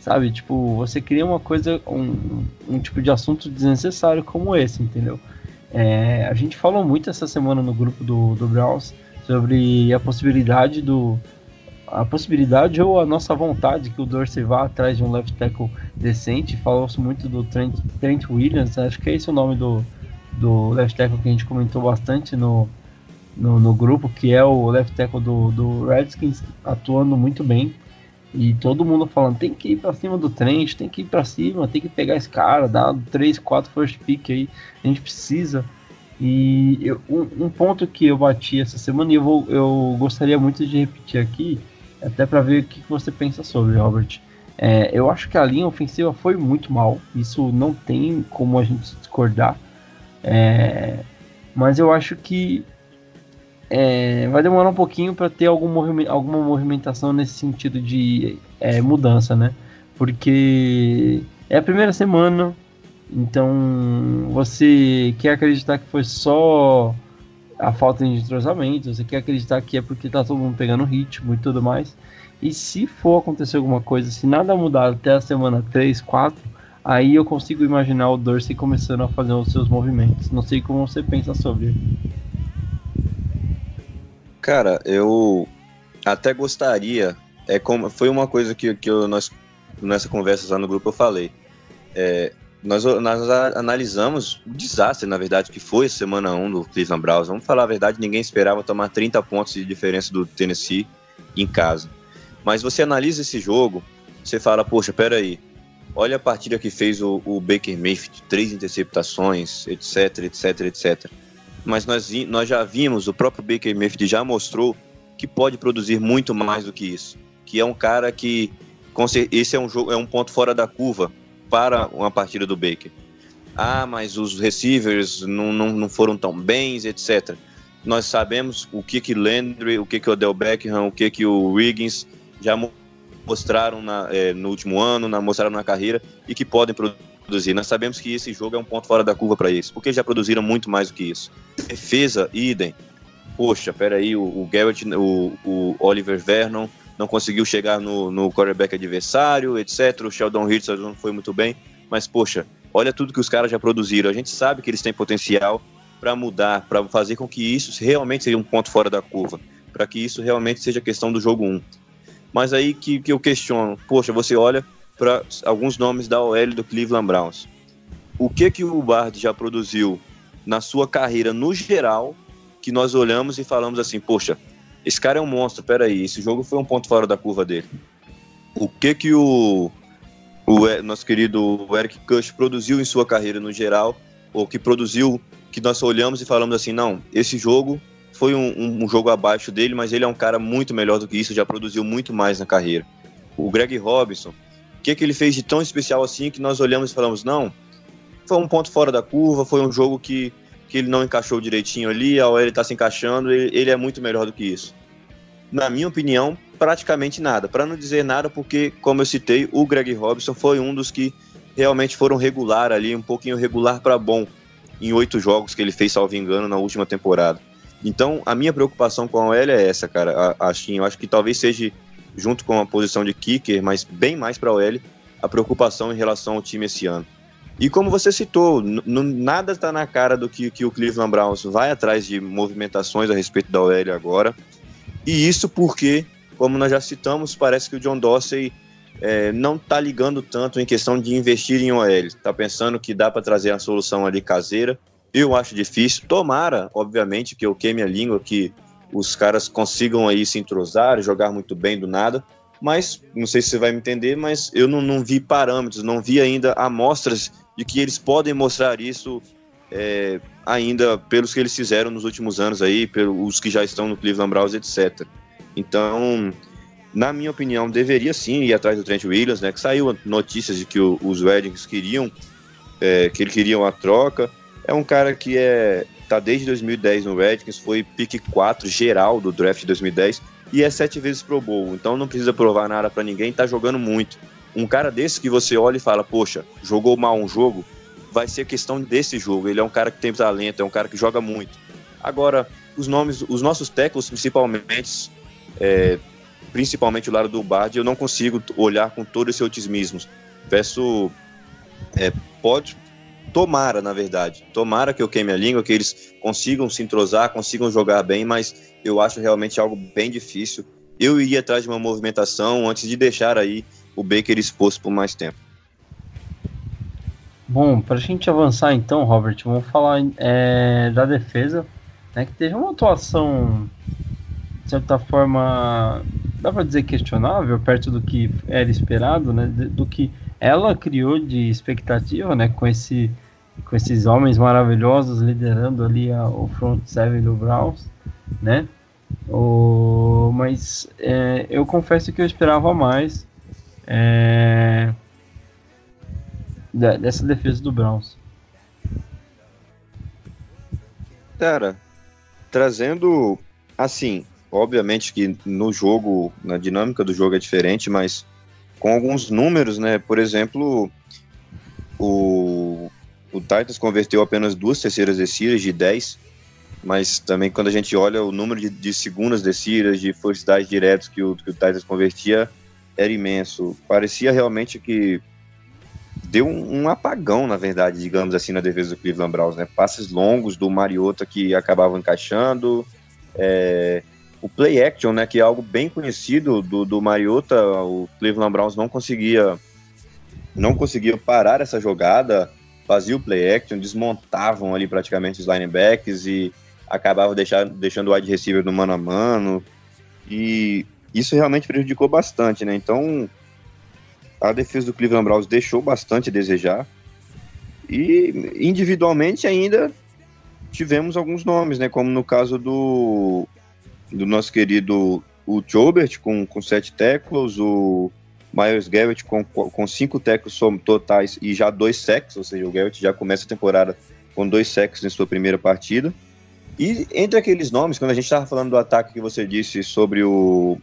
Sabe, tipo, você cria uma coisa, um, um tipo de assunto desnecessário como esse, entendeu? É, a gente falou muito essa semana no grupo do, do Browns sobre a possibilidade do, a possibilidade ou a nossa vontade que o Dorsey vá atrás de um left tackle decente. Falou-se muito do Trent, Trent, Williams, acho que é esse o nome do, do left tackle que a gente comentou bastante no, no, no grupo, que é o left tackle do, do Redskins, atuando muito bem. E todo mundo falando, tem que ir para cima do Trent, tem que ir para cima, tem que pegar esse cara, dar 3, 4 first pick aí, a gente precisa. E eu, um, um, ponto que eu bati essa semana e eu, vou, eu gostaria muito de repetir aqui, até para ver o que você pensa sobre, Robert. É, eu acho que a linha ofensiva foi muito mal, isso não tem como a gente discordar. É, mas eu acho que é, vai demorar um pouquinho para ter algum movimento, alguma movimentação nesse sentido de é, mudança, né? Porque é a primeira semana, então você quer acreditar que foi só a falta de entrosamento, você quer acreditar que é porque tá todo mundo pegando ritmo e tudo mais. E se for acontecer alguma coisa, se nada mudar até a semana 3, 4, aí eu consigo imaginar o Dorsey começando a fazer os seus movimentos. Não sei como você pensa sobre. Cara, eu até gostaria. É como foi uma coisa que, que eu, nós nessa conversa lá no grupo eu falei. É, nós, nós analisamos o desastre, na verdade, que foi a semana 1 do Cleveland Browns. Vamos falar a verdade, ninguém esperava tomar 30 pontos de diferença do Tennessee em casa. Mas você analisa esse jogo, você fala, poxa, peraí, olha a partida que fez o, o Baker Mayfield, três interceptações, etc, etc, etc. Mas nós, nós já vimos, o próprio Baker Mayfield já mostrou que pode produzir muito mais do que isso. Que é um cara que, esse é um, jogo, é um ponto fora da curva para uma partida do Baker. Ah, mas os receivers não, não, não foram tão bens, etc. Nós sabemos o que que Landry, o que que Odell Beckham, o que que o Wiggins já mostraram na, é, no último ano, na, mostraram na carreira e que podem produzir. Nós sabemos que esse jogo é um ponto fora da curva para eles, porque já produziram muito mais do que isso. Defesa, idem. Poxa, peraí, o, o Garrett, o, o Oliver Vernon, não conseguiu chegar no, no quarterback adversário, etc. O Sheldon Richardson não foi muito bem, mas poxa, olha tudo que os caras já produziram. A gente sabe que eles têm potencial para mudar, para fazer com que isso realmente seja um ponto fora da curva, para que isso realmente seja questão do jogo 1. Mas aí que, que eu questiono, poxa, você olha para alguns nomes da OL do Cleveland Browns. O que que o Bard já produziu na sua carreira no geral, que nós olhamos e falamos assim, poxa, esse cara é um monstro, peraí, esse jogo foi um ponto fora da curva dele. O que que o, o nosso querido Eric Kush produziu em sua carreira no geral, ou que produziu, que nós olhamos e falamos assim, não, esse jogo foi um, um, jogo abaixo dele, mas ele é um cara muito melhor do que isso, já produziu muito mais na carreira. O Greg Robinson, que, que ele fez de tão especial assim que nós olhamos e falamos, não, foi um ponto fora da curva, foi um jogo que que ele não encaixou direitinho ali, a OL está se encaixando, ele, ele, é muito melhor do que isso. Na minha opinião, praticamente nada. Para não dizer nada, porque, como eu citei, o Greg Robson foi um dos que realmente foram regular ali, um pouquinho regular para bom, em oito jogos que ele fez, salvo engano, na última temporada. Então, a minha preocupação com a OL é essa, cara. Assim, eu acho que talvez seja, junto com a posição de kicker, mas bem mais para a OL, a preocupação em relação ao time esse ano. E como você citou, nada está na cara do que, que o Cleveland Browns vai atrás de movimentações a respeito da OL agora. E isso porque, como nós já citamos, parece que o John Dorsey é, não está ligando tanto em questão de investir em OL. Está pensando que dá para trazer a solução ali caseira. Eu acho difícil. Tomara, obviamente, que eu queime a língua, que os caras consigam aí se entrosar, jogar muito bem do nada. Mas, não sei se você vai me entender, mas eu não, não vi parâmetros, não vi ainda amostras de que eles podem mostrar isso é, ainda pelos que eles fizeram nos últimos anos aí, pelos que já estão no Cleveland Browns, etc. Então, na minha opinião, deveria sim ir atrás do Trent Williams, né? Que saiu notícias de que o, os Weddings queriam, é, que ele queriam a troca. É um cara que é tá desde 2010 no Redskins, foi pick 4 geral do draft de 2010 e é sete vezes Pro Bowl. Então não precisa provar nada para ninguém, tá jogando muito. Um cara desse que você olha e fala, poxa, jogou mal um jogo, vai ser questão desse jogo. Ele é um cara que tem talento, é um cara que joga muito. Agora, os nomes, os nossos tecos, principalmente, é, principalmente o lado do Bard, eu não consigo olhar com todo esse otimismo. Peço, é, pode, tomara, na verdade, tomara que eu queime a língua, que eles consigam se entrosar, consigam jogar bem, mas eu acho realmente algo bem difícil. Eu iria atrás de uma movimentação antes de deixar aí o Baker exposto por mais tempo. Bom, para a gente avançar então, Robert, vamos falar é, da defesa, né, que teve uma atuação, de certa forma, dá para dizer questionável, perto do que era esperado, né, do que ela criou de expectativa, né, com, esse, com esses homens maravilhosos liderando ali a, o front seven do Browns, né, o, mas é, eu confesso que eu esperava mais, é, dessa defesa do Browns. Cara, trazendo assim, obviamente que no jogo, na dinâmica do jogo é diferente, mas com alguns números, né? Por exemplo, o, o Titans converteu apenas duas terceiras descidas de 10, mas também quando a gente olha o número de, de segundas descidas, de downs diretos que o, que o Titans convertia, era imenso. Parecia realmente que deu um, um, apagão, na verdade, digamos assim, na defesa do Cleveland Browns, né? Passes longos do Mariota que acabavam encaixando, é, o play action, né, que é algo bem conhecido do, do Mariota, o Cleveland Browns não conseguia não conseguia parar essa jogada, fazia o play action, desmontavam ali praticamente os linebacks e acabava deixar, deixando o wide receiver no mano a mano, e isso realmente prejudicou bastante, né? Então, a defesa do Cleveland Browns deixou bastante a desejar. E individualmente ainda tivemos alguns nomes, né? Como no caso do, do nosso querido o Chobert com, com sete tackles, o Myers Garrett com, com cinco tackles totais e já dois sacks, ou seja, o Garrett já começa a temporada com dois sacks em sua primeira partida. E entre aqueles nomes, quando a gente estava falando do ataque que você disse sobre o,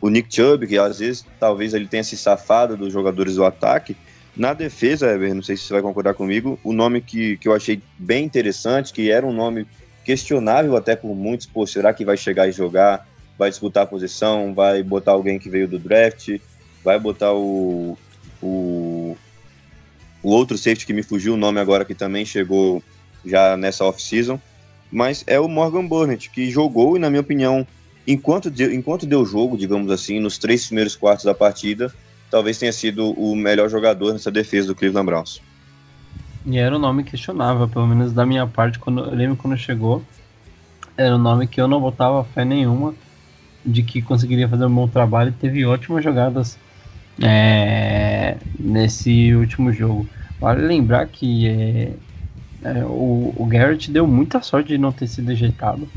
o Nick Chubb, que às vezes talvez ele tenha se safado dos jogadores do ataque, na defesa, Ever, não sei se você vai concordar comigo, o nome que, que eu achei bem interessante, que era um nome questionável até por muitos, pô, será que vai chegar e jogar, vai disputar a posição, vai botar alguém que veio do draft, vai botar o, o, o outro safety que me fugiu o nome agora, que também chegou já nessa off-season, mas é o Morgan Burnett, que jogou e, na minha opinião, enquanto deu, enquanto deu jogo, digamos assim, nos três primeiros quartos da partida, talvez tenha sido o melhor jogador nessa defesa do Cleveland Browns. E era um nome questionável, pelo menos da minha parte, quando eu lembro quando chegou, era um nome que eu não botava fé nenhuma de que conseguiria fazer um bom trabalho. Teve ótimas jogadas é, nesse último jogo. Vale lembrar que é, é, o, o Garrett deu muita sorte de não ter sido ejeitado,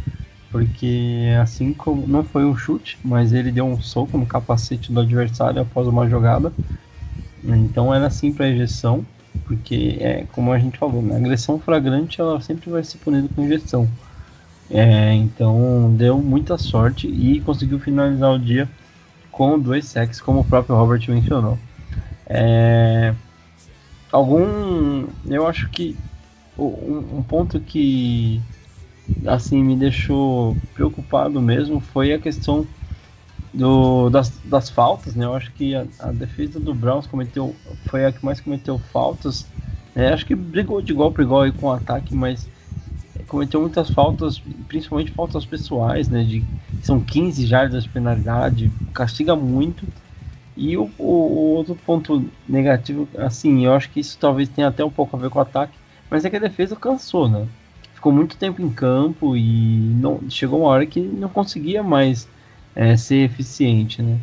porque assim como não foi um chute, mas ele deu um soco no capacete do adversário após uma jogada, então era assim para ejeção porque é como a gente falou, né? agressão flagrante ela sempre vai ser punida com injeção. É, então deu muita sorte e conseguiu finalizar o dia com dois sacks, como o próprio Robert mencionou. É, algum, eu acho que um, um ponto que assim me deixou preocupado mesmo foi a questão do, das, das faltas, né? Eu acho que a, a, defesa do Browns cometeu foi a que mais cometeu faltas. Né? Acho que brigou de igual para igual com o ataque, mas cometeu muitas faltas, principalmente faltas pessoais, né? De, são 15 jardas de penalidade, castiga muito. E o, o, o, outro ponto negativo, assim, eu acho que isso talvez tenha até um pouco a ver com o ataque, mas é que a defesa cansou, né? Ficou muito tempo em campo e não chegou uma hora que não conseguia mais é, ser eficiente, né?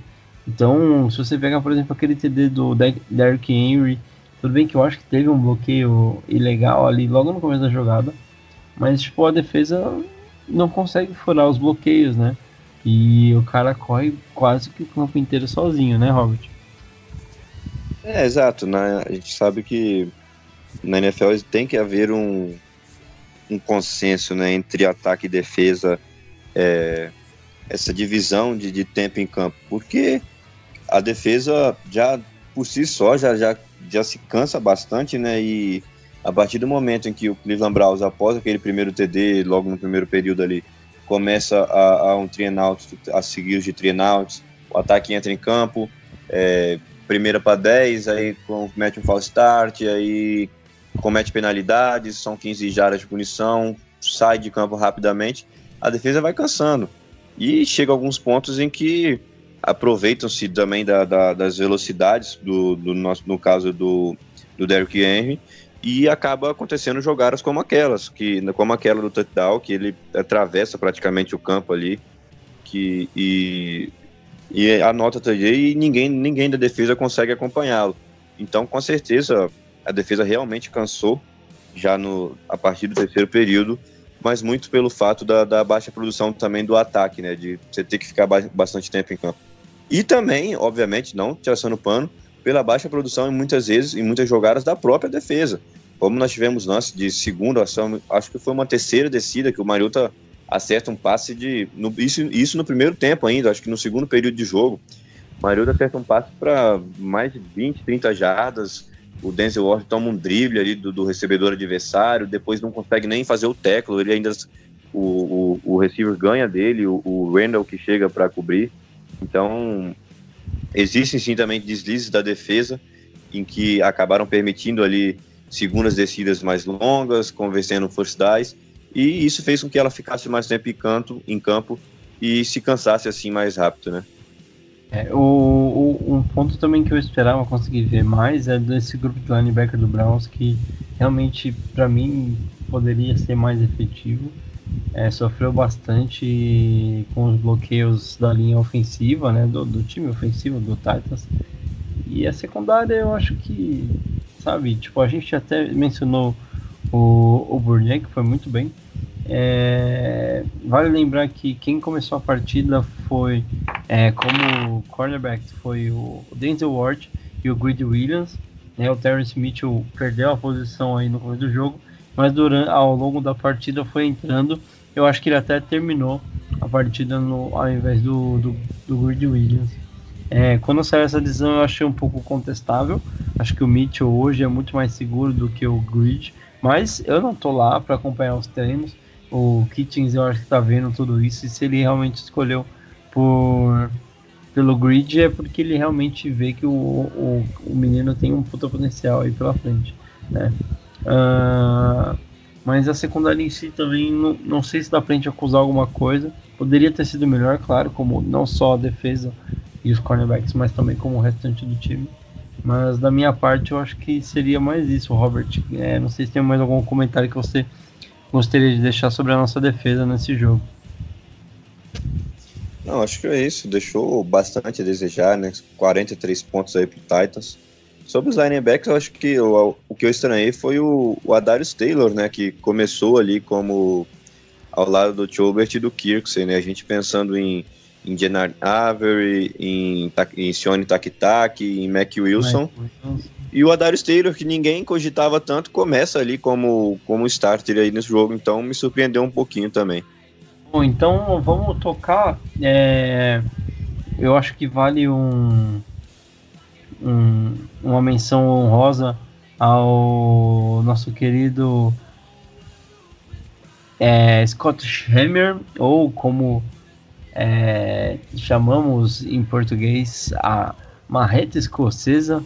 Então, se você pegar, por exemplo, aquele TD do Derrick Henry, tudo bem que eu acho que teve um bloqueio ilegal ali logo no começo da jogada, mas tipo a defesa não consegue furar os bloqueios, né? E o cara corre quase que o campo inteiro sozinho, né, Robert? É, exato. Né? A gente sabe que na NFL tem que haver um, um consenso né, entre ataque e defesa, é, essa divisão de, de tempo em campo, porque a defesa já por si só já, já, já se cansa bastante, né? E a partir do momento em que o Cleveland Browns, após aquele primeiro TD, logo no primeiro período ali, começa a, a um trianaut, a seguir os de trianouts, o ataque entra em campo, é, primeira para 10, aí comete um false start, aí comete penalidades, são 15 jardas de punição, sai de campo rapidamente, a defesa vai cansando. E chega alguns pontos em que aproveitam-se também da, da, das velocidades, do, do nosso, no caso do, do Derrick Henry, e acaba acontecendo jogadas como aquelas, que como aquela do touchdown, que ele atravessa praticamente o campo ali, que e, e anota TD e ninguém ninguém da defesa consegue acompanhá-lo. Então, com certeza, a defesa realmente cansou já no a partir do terceiro período, mas muito pelo fato da, da baixa produção também do ataque, né, de você ter que ficar bastante tempo em campo. E também, obviamente, não traçando pano, pela baixa produção e muitas vezes em muitas jogadas da própria defesa. Como nós tivemos lance de segunda ação, acho que foi uma terceira descida que o Mariota acerta um passe de. No, isso, isso no primeiro tempo ainda, acho que no segundo período de jogo. O Mariota acerta um passe para mais de 20, 30 jardas. O Denzel Ward toma um drible ali do, do recebedor adversário, depois não consegue nem fazer o tackle, ele ainda. O, o, o receiver ganha dele, o, o Randall que chega para cobrir. Então, Existem sim também deslizes da defesa, em que acabaram permitindo ali segundas descidas mais longas, convencendo first e isso fez com que ela ficasse mais tempo em, canto, em campo e se cansasse assim mais rápido, né? É, o, o, um ponto também que eu esperava conseguir ver mais é desse grupo de linebacker do Browns que realmente para mim poderia ser mais efetivo é, sofreu bastante com os bloqueios da linha ofensiva, né, do, do, time ofensivo do Titans. E a secundária eu acho que, sabe, tipo, a gente até mencionou o, o Burnier, que foi muito bem. É, vale lembrar que quem começou a partida foi, é, como cornerback, foi o Denzel Ward e o Greedy Williams. Né, o Terrence Mitchell perdeu a posição aí no começo do jogo, mas durante, ao longo da partida foi entrando. Eu acho que ele até terminou a partida no, ao invés do, do, do Grid Williams. É, quando saiu essa decisão eu achei um pouco contestável. Acho que o Mitchell hoje é muito mais seguro do que o Grid, mas eu não tô lá para acompanhar os treinos. O Kitchens eu acho que tá vendo tudo isso e se ele realmente escolheu por pelo grid é porque ele realmente vê que o, o, o menino tem um puta potencial aí pela frente, né? Uh, mas a secundária em si também não, não sei se dá pra gente acusar alguma coisa. Poderia ter sido melhor, claro, como não só a defesa e os cornerbacks, mas também como o restante do time. Mas da minha parte eu acho que seria mais isso, Robert. É, não sei se tem mais algum comentário que você gostaria de deixar sobre a nossa defesa nesse jogo. Não, acho que é isso. Deixou bastante a desejar, né? 43 pontos aí pro Titans. Sobre os linebackers, eu acho que o, o que eu estranhei foi o, o Adarius Taylor, né? Que começou ali como ao lado do Chobert e do Kirksey, né? A gente pensando em, em Jenard Avery, em, em Sione Takitak, em Mac Wilson. E o Adarius Taylor, que ninguém cogitava tanto, começa ali como, como starter aí nesse jogo, então me surpreendeu um pouquinho também. Bom, então vamos tocar. É, eu acho que vale um, um, uma menção honrosa ao nosso querido é, Scott Hammer, ou como é, chamamos em português a marreta escocesa.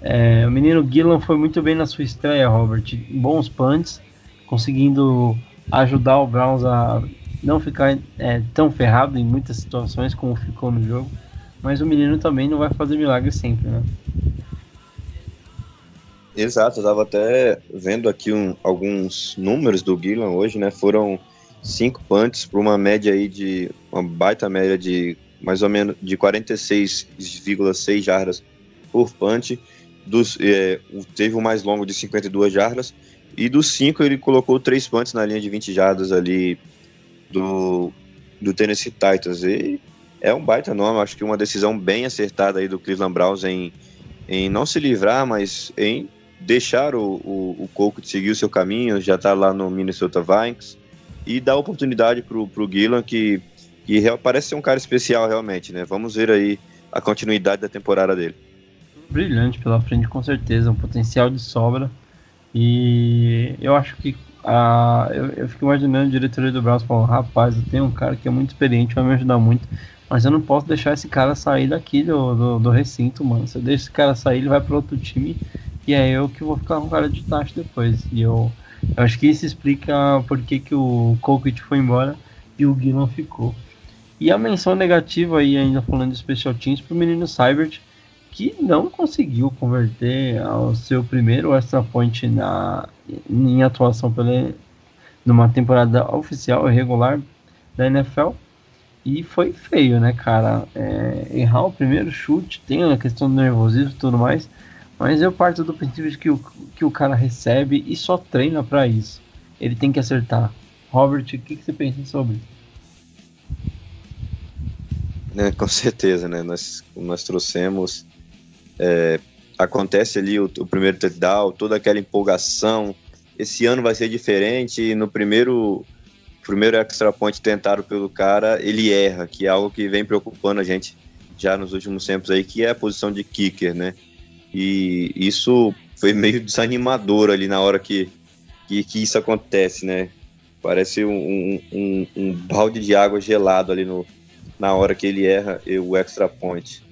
É, o menino Gillan foi muito bem na sua estreia, Robert. Bons punts, conseguindo ajudar o Browns a não ficar é, tão ferrado em muitas situações como ficou no jogo. Mas o menino também não vai fazer milagre sempre, né? Exato, eu tava até vendo aqui um, alguns números do Gillan hoje, né? Foram cinco punts para uma média aí de uma baita média de mais ou menos de 46,6 jardas por punch. Dos, é, teve o mais longo de 52 jardas e dos cinco ele colocou três punts na linha de 20 jardas ali do, do Tennessee Titans e é um baita nome, acho que uma decisão bem acertada aí do Cleveland Browns em, em não se livrar, mas em deixar o, o, o Colquitt seguir o seu caminho, já está lá no Minnesota Vikings, e dar oportunidade para o Gillan, que, que parece ser um cara especial realmente, né? Vamos ver aí a continuidade da temporada dele. Brilhante pela frente, com certeza, um potencial de sobra. E eu acho que a, eu, eu fico imaginando o diretoria do Browns falando, rapaz, eu tenho um cara que é muito experiente, vai me ajudar muito, mas eu não posso deixar esse cara sair daqui do, do, do recinto, mano. Se eu deixo esse cara sair, ele vai para outro time e é eu que vou ficar com cara de taxa depois. E eu, eu, acho que isso explica por que, que o Colquitt foi embora e o Gillan ficou. E a menção negativa aí, ainda falando de Special Teams, pro menino Cybert, que não conseguiu converter ao seu primeiro extra point na, em atuação pela, numa temporada oficial regular da NFL. E foi feio, né, cara? É, errar o primeiro chute, tem a questão do nervosismo e tudo mais, mas eu parto do princípio de que o, que o cara recebe e só treina para isso. Ele tem que acertar. Robert, o que, que você pensa sobre? É, com certeza, né? Nós, nós trouxemos. É, acontece ali o, o primeiro touchdown, toda aquela empolgação. Esse ano vai ser diferente. No primeiro, primeiro extra point tentado pelo cara, ele erra, que é algo que vem preocupando a gente já nos últimos tempos aí, que é a posição de kicker, né? E isso foi meio desanimador ali na hora que, que, que isso acontece, né? Parece um, um, um, balde de água gelado ali no, na hora que ele erra o extra point.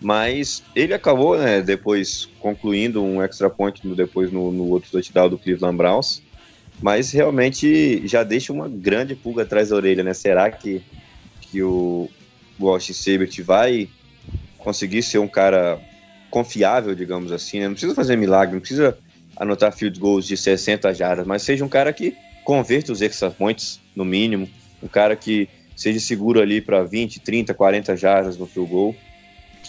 Mas ele acabou, né, depois concluindo um extra point no, depois no, no outro touchdown do Cleveland Browns. Mas realmente já deixa uma grande pulga atrás da orelha, né? Será que, que o Washington Sabert vai conseguir ser um cara confiável, digamos assim, né? Não precisa fazer milagre, não precisa anotar field goals de 60 jardas, mas seja um cara que converta os extra points, no mínimo, um cara que seja seguro ali para 20, 30, 40 jardas no field goal,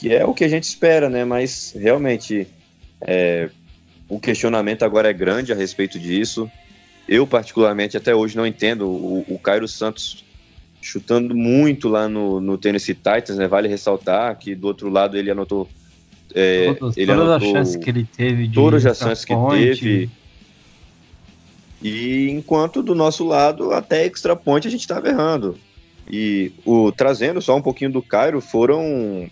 que é o que a gente espera, né? Mas realmente é, o questionamento agora é grande a respeito disso. Eu, particularmente, até hoje não entendo o, o Cairo Santos chutando muito lá no, no Tennessee Titans, né? Vale ressaltar que do outro lado ele anotou é, todas, ele todas as chances que ele teve de todas as chances que teve. E enquanto do nosso lado, até extra point a gente estava errando. E o, trazendo só um pouquinho do Cairo, foram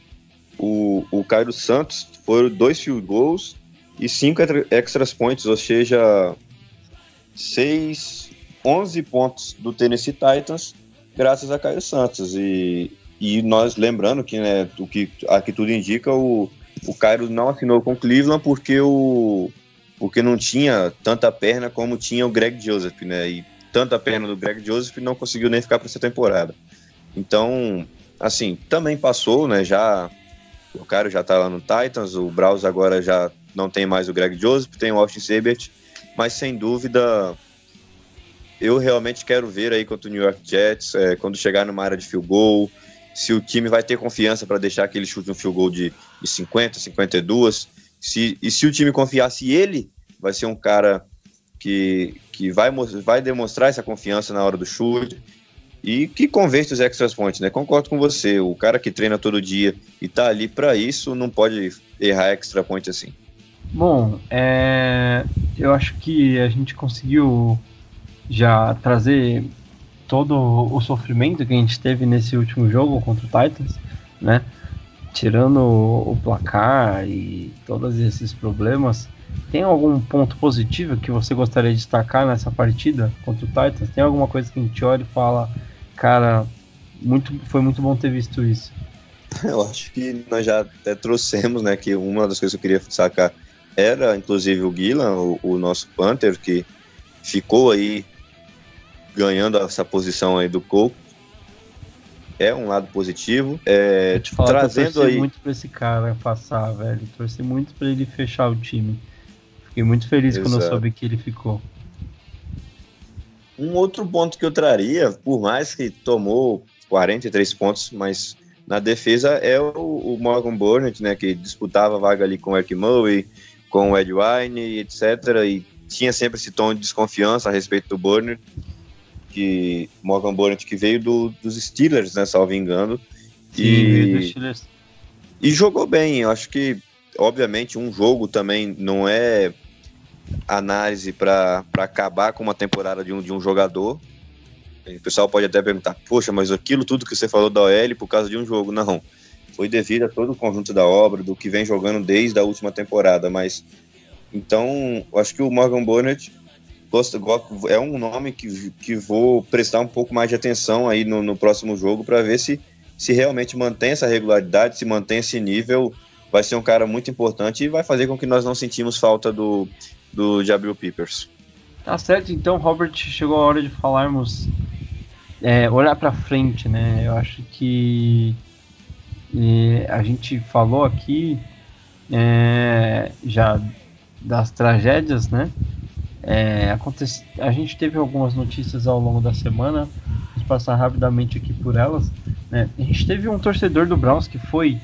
o, o Cairo Santos, foram dois field goals e cinco extra points, ou seja, seis, 11 pontos do Tennessee Titans, graças a Cairo Santos. E, e nós lembrando que, né, o que aqui tudo indica, o, o Cairo não assinou com Cleveland porque o porque não tinha tanta perna como tinha o Greg Joseph, né? E tanta perna do Greg Joseph não conseguiu nem ficar para essa temporada. Então, assim, também passou, né? Já o Cairo já tá lá no Titans, o Browns agora já não tem mais o Greg Joseph, tem o Austin Sabert, mas sem dúvida eu realmente quero ver aí contra o New York Jets, é, quando chegar numa área de field goal, se o time vai ter confiança para deixar aquele chute um field goal de, de 50, 52, se, e se o time confiar se ele vai ser um cara que, que vai, vai demonstrar essa confiança na hora do chute e que converte os extras points, né? Concordo com você, o cara que treina todo dia e tá ali para isso não pode errar extra point assim. Bom, é, eu acho que a gente conseguiu já trazer todo o sofrimento que a gente teve nesse último jogo contra o Titans, né? Tirando o placar e todos esses problemas, Tem algum ponto positivo que você gostaria de destacar nessa partida contra o Titans? Tem alguma coisa que a gente olha e fala, cara, muito, foi muito bom ter visto isso? Eu acho que nós já até trouxemos, né, que uma das coisas que eu queria destacar era, inclusive, o Guilan, o, o nosso Panther, que ficou aí ganhando essa posição aí do Cole. É um lado positivo. É, Te falar trazendo eu torci aí. muito pra esse cara passar, velho. Torci muito pra ele fechar o time. Fiquei muito feliz quando eu Exato. soube que ele ficou. Um outro ponto que eu traria, por mais que tomou 43 pontos, mas na defesa é o, o Morgan Burnett, né, que disputava a vaga ali com o Eric Murray, com o Ed Wine, etc. E tinha sempre esse tom de desconfiança a respeito do Burnett, que Morgan Burnett que veio do- dos Steelers, né, salvo engano. Sim, E- Steelers. E jogou bem, eu acho que, obviamente, um jogo também não é análise para acabar com uma temporada de um, de um jogador. O pessoal pode até perguntar, poxa, mas aquilo tudo que você falou da OL por causa de um jogo. Não, foi devido a todo o conjunto da obra, do que vem jogando desde a última temporada. Mas, então, acho que o Morgan Burnett gosta- go- é um nome que, que vou prestar um pouco mais de atenção aí no, no próximo jogo para ver se se realmente mantém essa regularidade, se mantém esse nível, vai ser um cara muito importante e vai fazer com que nós não sentimos falta do, do Jabril Peppers. Tá certo, então, Robert, chegou a hora de falarmos. é, olhar pra frente, né? Eu acho que é, a gente falou aqui é, já das tragédias, né? É, acontece, a gente teve algumas notícias ao longo da semana, vou passar rapidamente aqui por elas. Né? A gente teve um torcedor do Browns que foi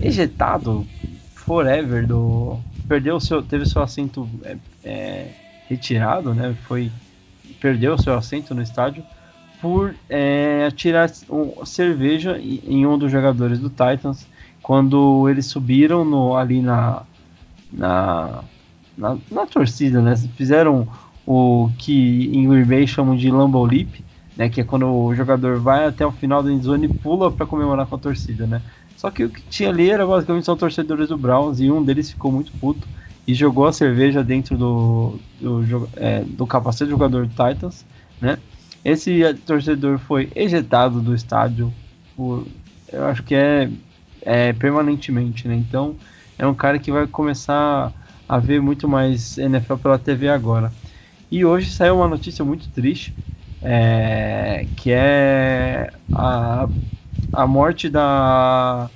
ejetado forever do. Perdeu seu. Teve seu assento é, é, retirado, né? Foi. Perdeu seu assento no estádio por é, atirar cerveja em um dos jogadores do Titans quando eles subiram no, ali na, na, na, na torcida, né? Fizeram o que em Green Bay chamam de Lambeau Leap, né? Que é quando o jogador vai até o final da endzone e pula para comemorar com a torcida, né? Só que o que tinha ali era basicamente só torcedores do Browns e um deles ficou muito puto e jogou a cerveja dentro do, do, é, do capacete do jogador do Titans, né? Esse eh, torcedor foi ejetado do estádio por, eu acho que é, é permanentemente, né? Então é um cara que vai começar a ver muito mais NFL pela TV agora. E hoje saiu uma notícia muito triste, é, que é a, a morte da,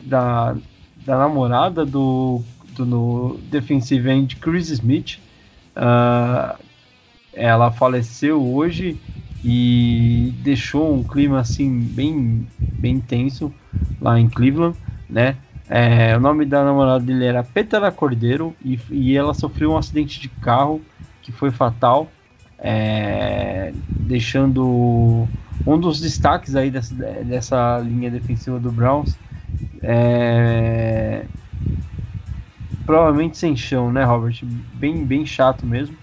da, da namorada do, do no defensive end Chris Smith. Ah, ela faleceu hoje e deixou um clima assim bem, bem tenso lá em Cleveland, né? É, o nome da namorada dele era Petra Cordeiro e, e ela sofreu um acidente de carro que foi fatal, é, deixando um dos destaques aí dessa, dessa linha defensiva do Browns. É, provavelmente sem chão, né, Robert? Bem, bem chato mesmo.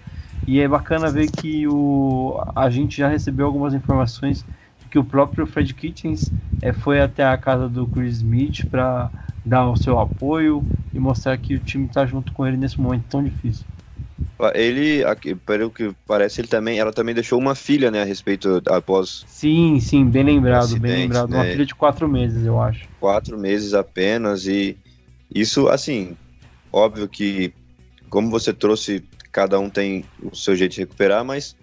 E é bacana ver que o, a gente já recebeu algumas informações que o próprio Fred Kitchens é, foi até a casa do Chris Smith para dar o seu apoio e mostrar que o time está junto com ele nesse momento tão difícil. Ele, pelo que parece, ele também, ela também deixou uma filha, né, a respeito após Sim, sim, bem lembrado, Acidente, bem lembrado. Uma né? filha de quatro meses, eu acho. quatro meses apenas e isso, assim, óbvio que como você trouxe, cada um tem o seu jeito de recuperar, mas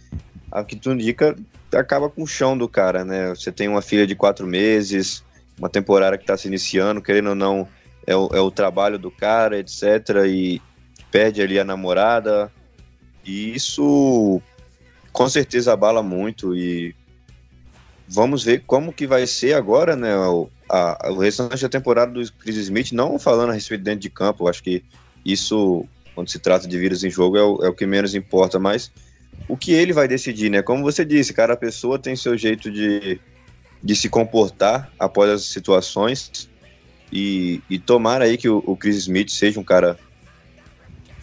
a que tu indica acaba com o chão do cara, né? Você tem uma filha de quatro meses, uma temporada que está se iniciando, querendo ou não, é o, é o trabalho do cara, etc. E perde ali a namorada. E isso com certeza abala muito e vamos ver como que vai ser agora, né? O, a, o restante da temporada do Chris Smith, não falando a respeito dentro de campo, acho que isso, quando se trata de vírus em jogo, é o, é o que menos importa, mas o que ele vai decidir, né? Como você disse, cada pessoa tem seu jeito de, de se comportar após as situações e, e tomar aí que o, o Chris Smith seja um cara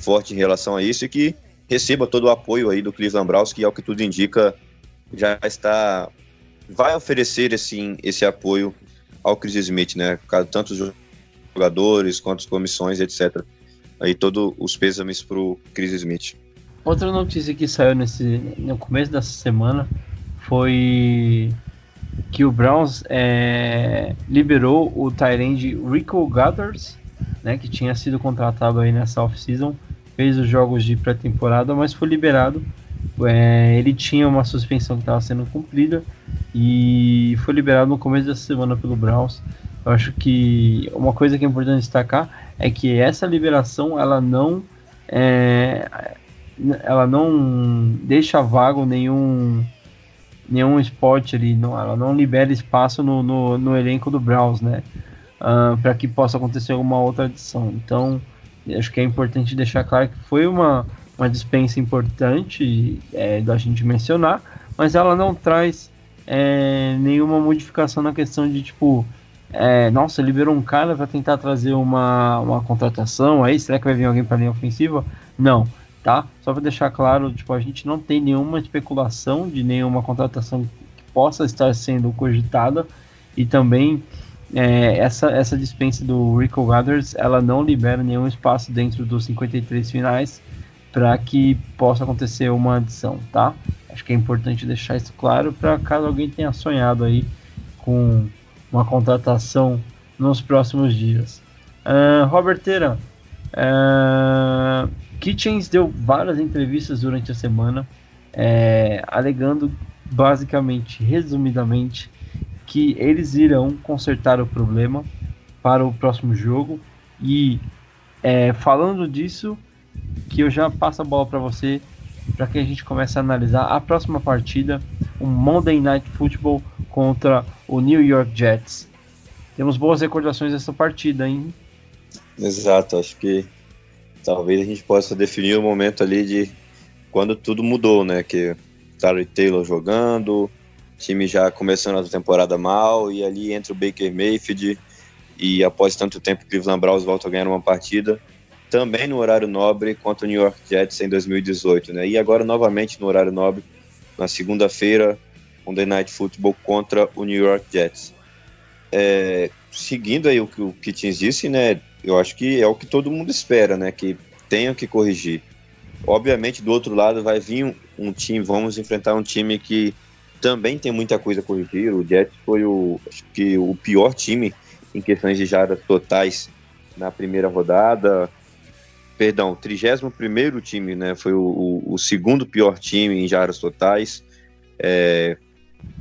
forte em relação a isso e que receba todo o apoio aí do Cleveland Browns, que ao que tudo indica já está vai oferecer esse, esse apoio ao Chris Smith, né? Tanto os jogadores quanto as comissões, etc. aí todos os pêsames para o Chris Smith. Outra notícia que saiu nesse, no começo dessa semana foi que o Browns é, liberou o Tyrande Rico Gathers, né, que tinha sido contratado aí nessa off-season, fez os jogos de pré-temporada, mas foi liberado. É, ele tinha uma suspensão que estava sendo cumprida e foi liberado no começo dessa semana pelo Browns. Eu acho que uma coisa que é importante destacar é que essa liberação ela não é, ela não deixa vago nenhum nenhum spot ali, não, ela não libera espaço no, no, no elenco do Browns, né? Uh, para que possa acontecer alguma outra adição. Então, acho que é importante deixar claro que foi uma, uma dispensa importante é, da gente mencionar, mas ela não traz é, nenhuma modificação na questão de tipo, é, nossa, liberou um cara para tentar trazer uma, uma contratação aí, será que vai vir alguém para linha ofensiva? Não tá? Só para deixar claro, tipo, a gente não tem nenhuma especulação de nenhuma contratação que possa estar sendo cogitada e também é, essa, essa dispensa do Rico Gathers, ela não libera nenhum espaço dentro dos 53 finais para que possa acontecer uma adição, tá? Acho que é importante deixar isso claro para caso alguém tenha sonhado aí com uma contratação nos próximos dias. Uh, Roberteira, uh, Kitchens deu várias entrevistas durante a semana, é, alegando basicamente, resumidamente, que eles irão consertar o problema para o próximo jogo. E é, falando disso, que eu já passo a bola para você, para que a gente comece a analisar a próxima partida, o Monday Night Football contra o New York Jets. Temos boas recordações dessa partida, hein? Exato, acho que talvez a gente possa definir o momento ali de quando tudo mudou, né? Que Tari Taylor jogando, time já começando a temporada mal, e ali entra o Baker Mayfield, e após tanto tempo Cleveland Browns volta a ganhar uma partida, também no horário nobre contra o New York Jets em 2018, né? E agora novamente no horário nobre, na segunda-feira, Monday Night Football contra o New York Jets. É, seguindo aí o que o Kitchens disse, né? eu acho que é o que todo mundo espera, né? Que tenha que corrigir. Obviamente, do outro lado vai vir um, um, time, vamos enfrentar um time que também tem muita coisa a corrigir. O Jets foi o, acho que o pior time em questões de jardas totais na primeira rodada. Perdão, 31 time, né? Foi o, o, o, segundo pior time em jardas totais. É,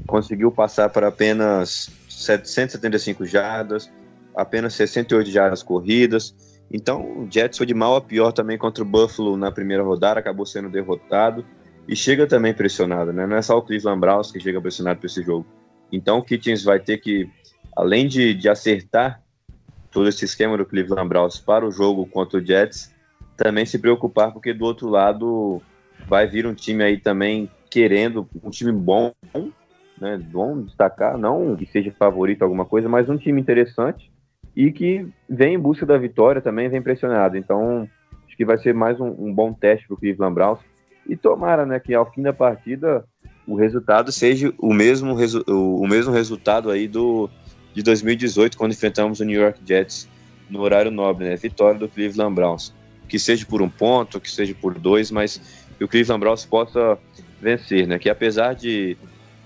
conseguiu passar para apenas 775 jardas apenas 68 jardas corridas. Então, o Jets foi de mal a pior também contra o Buffalo na primeira rodada, acabou sendo derrotado e chega também pressionado, né? Não é só o Cleveland Browns que chega pressionado para esse jogo. Então, o Kitchens vai ter que, além de, de acertar todo esse esquema do Cleveland Browns para o jogo contra o Jets, também se preocupar, porque do outro lado vai vir um time aí também querendo, um time bom, né? Bom destacar, não que seja favorito alguma coisa, mas um time interessante e que vem em busca da vitória também, vem pressionado. Então, acho que vai ser mais um, um bom teste para o Cleveland Browns. E tomara, né, que ao fim da partida o resultado seja o mesmo, resu o mesmo resultado aí do de 2018, quando enfrentamos o New York Jets no horário nobre, né? Vitória do Cleveland Browns. Que seja por um ponto, que seja por dois, mas que o Cleveland Browns possa vencer, né? Que apesar de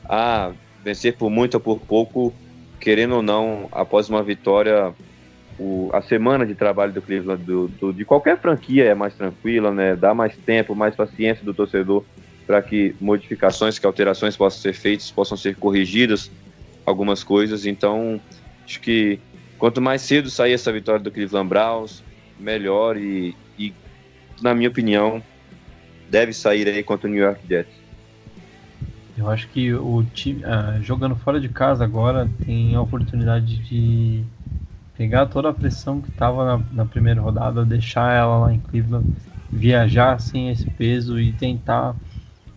ah, vencer por muito ou por pouco, querendo ou não, após uma vitória, o, a semana de trabalho do Cleveland, do, do, de qualquer franquia, é mais tranquila, né? Dá mais tempo, mais paciência do torcedor para que modificações, que alterações possam ser feitas, possam ser corrigidas algumas coisas. Então, acho que quanto mais cedo sair essa vitória do Cleveland Browns, melhor e, e na minha opinião, deve sair aí contra o New York Jets. Eu acho que o time, ah, jogando fora de casa agora, tem a oportunidade de pegar toda a pressão que estava na, na, primeira rodada, deixar ela lá em Cleveland, viajar sem esse peso e tentar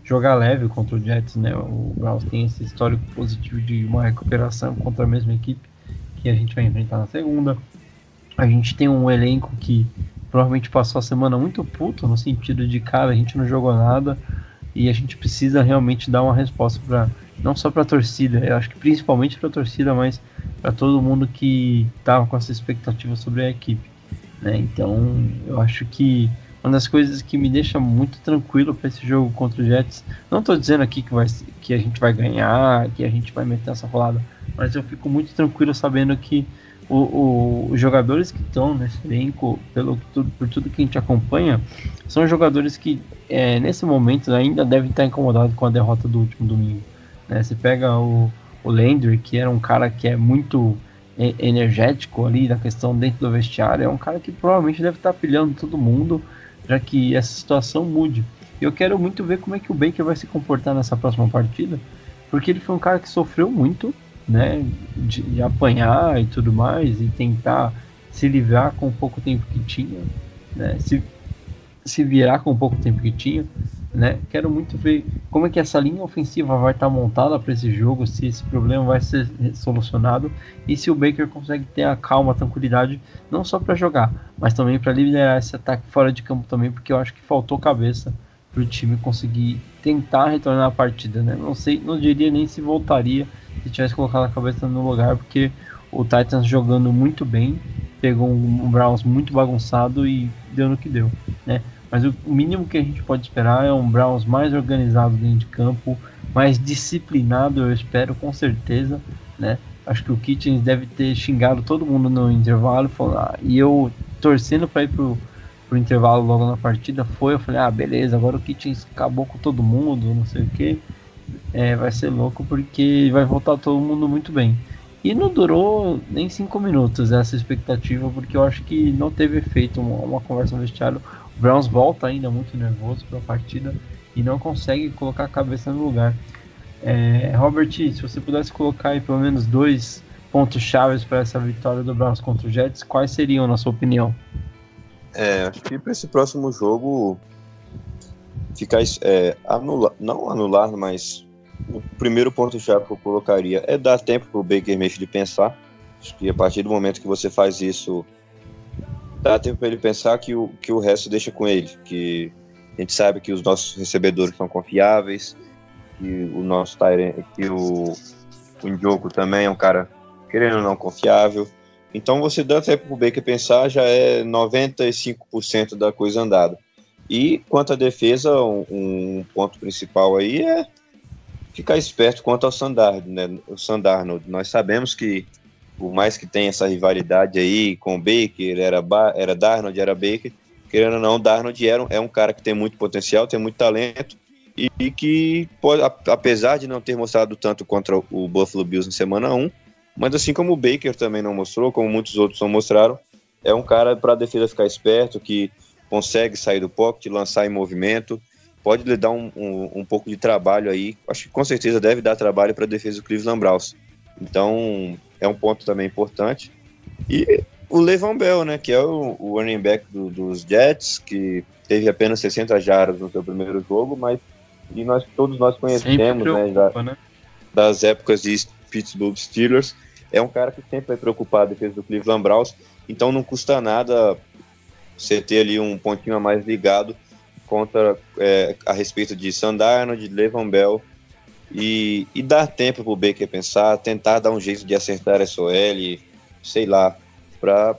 jogar leve contra o Jets, né? O Browns tem esse histórico positivo de uma recuperação contra a mesma equipe que a gente vai enfrentar na segunda. A gente tem um elenco que provavelmente passou a semana muito puto, no sentido de, cara, a gente não jogou nada, e a gente precisa realmente dar uma resposta para não só para a torcida, eu acho que principalmente para a torcida, mas para todo mundo que estava com essa expectativa sobre a equipe. Né? Então, eu acho que uma das coisas que me deixa muito tranquilo para esse jogo contra o Jets, não estou dizendo aqui que, vai, que a gente vai ganhar, que a gente vai meter essa rolada, mas eu fico muito tranquilo sabendo que o, o, os jogadores que estão nesse elenco, pelo, por tudo que a gente acompanha, são jogadores que é, nesse momento ainda devem estar incomodados com a derrota do último domingo. Né? Você pega o, o Landry, que era um cara que é muito energético ali na questão dentro do vestiário, é um cara que provavelmente deve estar pilhando todo mundo para que essa situação mude. Eu quero muito ver como é que o Baker vai se comportar nessa próxima partida, porque ele foi um cara que sofreu muito, né, de, de apanhar e tudo mais e tentar se livrar com o pouco tempo que tinha, né, se, se virar com o pouco tempo que tinha né? Quero muito ver como é que essa linha ofensiva vai estar tá montada para esse jogo, se esse problema vai ser solucionado e se o Baker consegue ter a calma, a tranquilidade, não só para jogar, mas também para liderar esse ataque fora de campo também, porque eu acho que faltou cabeça para o time conseguir tentar retornar a partida, né? Não sei, não diria nem se voltaria se tivesse colocado a cabeça no lugar, porque o Titans jogando muito bem, pegou um Browns muito bagunçado e deu no que deu, né? Mas o mínimo que a gente pode esperar é um Browns mais organizado dentro de campo, mais disciplinado, eu espero com certeza, né? Acho que o Kitchens deve ter xingado todo mundo no intervalo ah, e eu torcendo para ir pro, pro intervalo logo na partida foi, eu falei, ah, beleza, agora o Kitchens acabou com todo mundo, não sei o que. É, vai ser louco porque vai voltar todo mundo muito bem. E não durou nem cinco minutos essa expectativa, porque eu acho que não teve efeito uma, uma conversa no vestiário. Browns volta ainda muito nervoso para a partida e não consegue colocar a cabeça no lugar. É, Robert, se você pudesse colocar aí pelo menos dois pontos chaves para essa vitória do Browns contra o Jets, quais seriam, na sua opinião? É, acho que para esse próximo jogo ficar é, anular, não anular, mas o primeiro ponto chave que eu colocaria é dar tempo para o Baker Mayfield pensar. Acho que a partir do momento que você faz isso, dá tempo para ele pensar que o, que o resto deixa com ele. Que a gente sabe que os nossos recebedores são confiáveis, que o nosso Tyrant, que o, o também é um cara, querendo ou não, confiável. Então você dá tempo para o Baker pensar, já é 95% da coisa andada. E quanto à defesa, um, um, ponto principal aí é ficar esperto quanto ao Sandard, né? O Sandarnold. Nós sabemos que por mais que tenha essa rivalidade aí com o Baker, era, ba era Darnold, era Baker, querendo ou não, Darnold era, é um cara que tem muito potencial, tem muito talento e, e que, pode, apesar de não ter mostrado tanto contra o Buffalo Bills na semana 1, mas assim como o Baker também não mostrou, como muitos outros não mostraram, é um cara para a defesa ficar esperto, que consegue sair do pocket, lançar em movimento, pode lhe dar um, um, um pouco de trabalho aí. Acho que com certeza deve dar trabalho para a defesa do Cleveland Browns. Então, é um ponto também importante. E o Levan Bell, né, que é o, o running back do, dos Jets, que teve apenas 60 jardas no seu primeiro jogo, mas e nós todos nós conhecemos, né, da, né, das épocas de Pittsburgh Steelers, é um cara que sempre vai preocupar a defesa do Cleveland Browns, então não custa nada você ter ali um pontinho a mais ligado contra é, a respeito de Sandarno, de Levan Bell e, e dar tempo pro Baker pensar, tentar dar um jeito de acertar essa OL, sei lá, para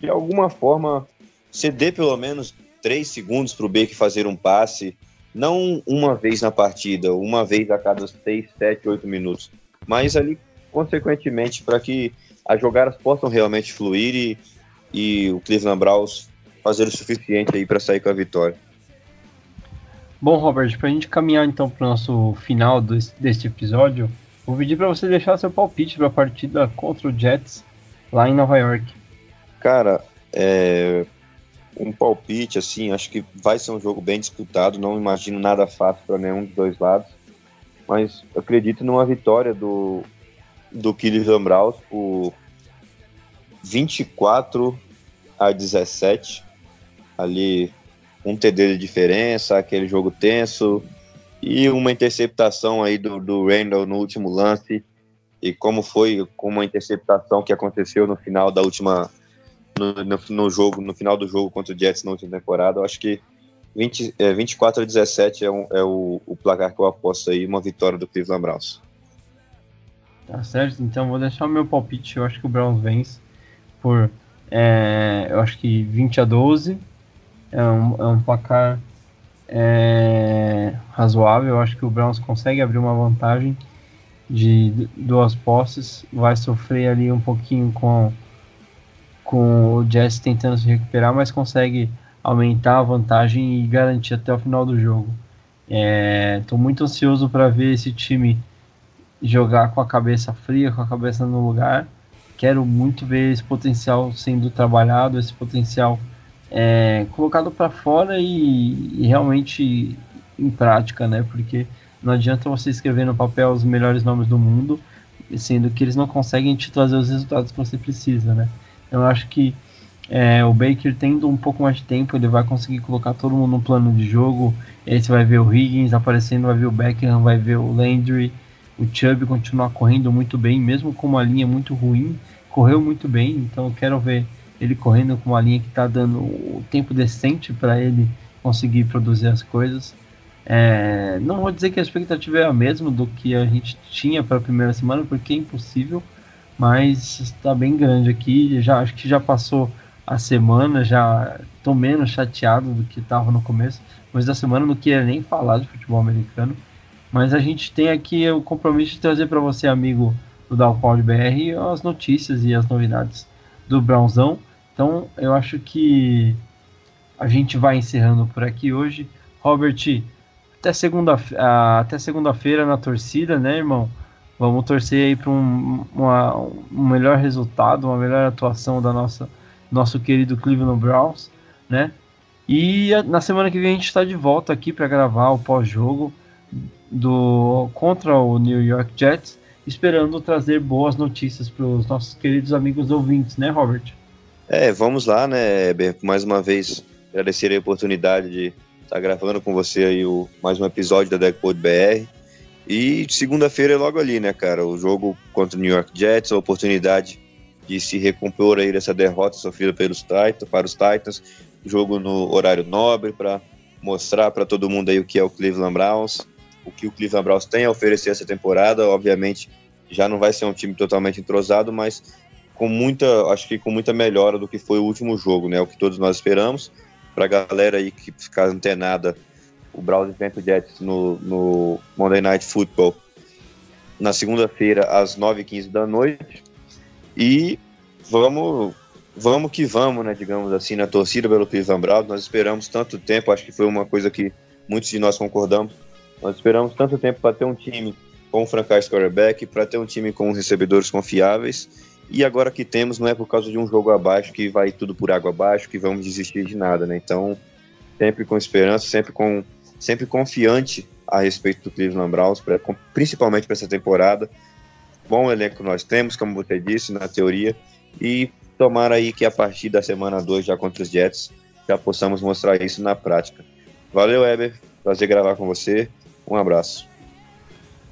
de alguma forma ceder pelo menos três segundos para o Baker fazer um passe, não uma vez na partida, uma vez a cada seis, sete, oito minutos, mas ali consequentemente para que as jogadas possam realmente fluir e, e o Cleveland Browns fazer o suficiente aí para sair com a vitória. Bom, Robert, para a gente caminhar então para o nosso final desse, deste episódio, vou pedir para você deixar seu palpite para a partida contra o Jets lá em Nova York. Cara, é um palpite assim, acho que vai ser um jogo bem disputado, não imagino nada fácil para nenhum dos dois lados, mas acredito numa vitória do do Cleveland Browns por 24 a 17 ali um TD de diferença, aquele jogo tenso e uma interceptação aí do, do Randall no último lance e como foi com uma interceptação que aconteceu no final da última no, no, no, jogo no final do jogo contra o Jets na última temporada eu acho que 20, é, 24 a 17 é, um, é o, o, placar que eu aposto aí uma vitória do Cleveland Browns tá certo então vou deixar o meu palpite eu acho que o Browns vence por é, eu acho que 20 a 12. É um, é um placar é, razoável. Eu acho que o Browns consegue abrir uma vantagem de duas posses. Vai sofrer ali um pouquinho com, com o Jets tentando se recuperar, mas consegue aumentar a vantagem e garantir até o final do jogo. Estou é, muito ansioso para ver esse time jogar com a cabeça fria, com a cabeça no lugar. Quero muito ver esse potencial sendo trabalhado, esse potencial é, colocado para fora e, e, realmente em prática, né? Porque não adianta você escrever no papel os melhores nomes do mundo, sendo que eles não conseguem te trazer os resultados que você precisa, né? Eu acho que é, o Baker tendo um pouco mais de tempo, ele vai conseguir colocar todo mundo no plano de jogo. Você vai ver o Higgins aparecendo, vai ver o Beckham, vai ver o Landry, o Chubb continuar correndo muito bem, mesmo com uma linha muito ruim, correu muito bem. Então eu quero ver ele correndo com uma linha que está dando o tempo decente para ele conseguir produzir as coisas. É, não vou dizer que a expectativa é a mesma do que a gente tinha para a primeira semana, porque é impossível, mas está bem grande aqui. Já acho que já passou a semana, já estou menos chateado do que estava no começo, mas da semana não queria nem falar de futebol americano. Mas a gente tem aqui o compromisso de trazer para você, amigo do Dalpod BR, as notícias e as novidades do Brownzão. Então eu acho que a gente vai encerrando por aqui hoje. Robert, até segunda até segunda-feira na torcida, né, irmão? Vamos torcer aí para um, um melhor resultado, uma melhor atuação da nossa nosso querido Cleveland Browns, né? E na semana que vem a gente está de volta aqui para gravar o pós-jogo do contra o New York Jets, esperando trazer boas notícias para os nossos queridos amigos ouvintes, né, Robert? É, vamos lá, né, Eber? Mais uma vez agradecer a oportunidade de estar tá gravando com você aí o, mais um episódio da Deckpod BR. E segunda-feira é logo ali, né, cara? O jogo contra o New York Jets, a oportunidade de se recompor aí dessa derrota sofrida pelos Titans, para os Titans, jogo no horário nobre para mostrar para todo mundo aí o que é o Cleveland Browns, o que o Cleveland Browns tem a oferecer essa temporada, obviamente já não vai ser um time totalmente entrosado, mas com muita, acho que com muita melhora do que foi o último jogo, né? O que todos nós esperamos. Para a galera aí que ficar antenada, o Browns enfrenta o Jets no, no Monday Night Football na segunda-feira às 9h15 da noite. E vamos, vamos que vamos, né, digamos assim, na torcida pelo Cleveland Browns. Nós esperamos tanto tempo, acho que foi uma coisa que muitos de nós concordamos. Nós esperamos tanto tempo para ter um time com um franchise quarterback, para ter um time com recebedores confiáveis. E agora que temos, não é por causa de um jogo abaixo que vai tudo por água abaixo, que vamos desistir de nada, né? Então, sempre com esperança, sempre com sempre confiante a respeito do Cleveland Browns, pra, principalmente para essa temporada bom elenco nós temos, como você disse, na teoria, e tomara aí que a partir da semana 2, já contra os Jets, já possamos mostrar isso na prática. Valeu, Eber, prazer gravar com você, um abraço.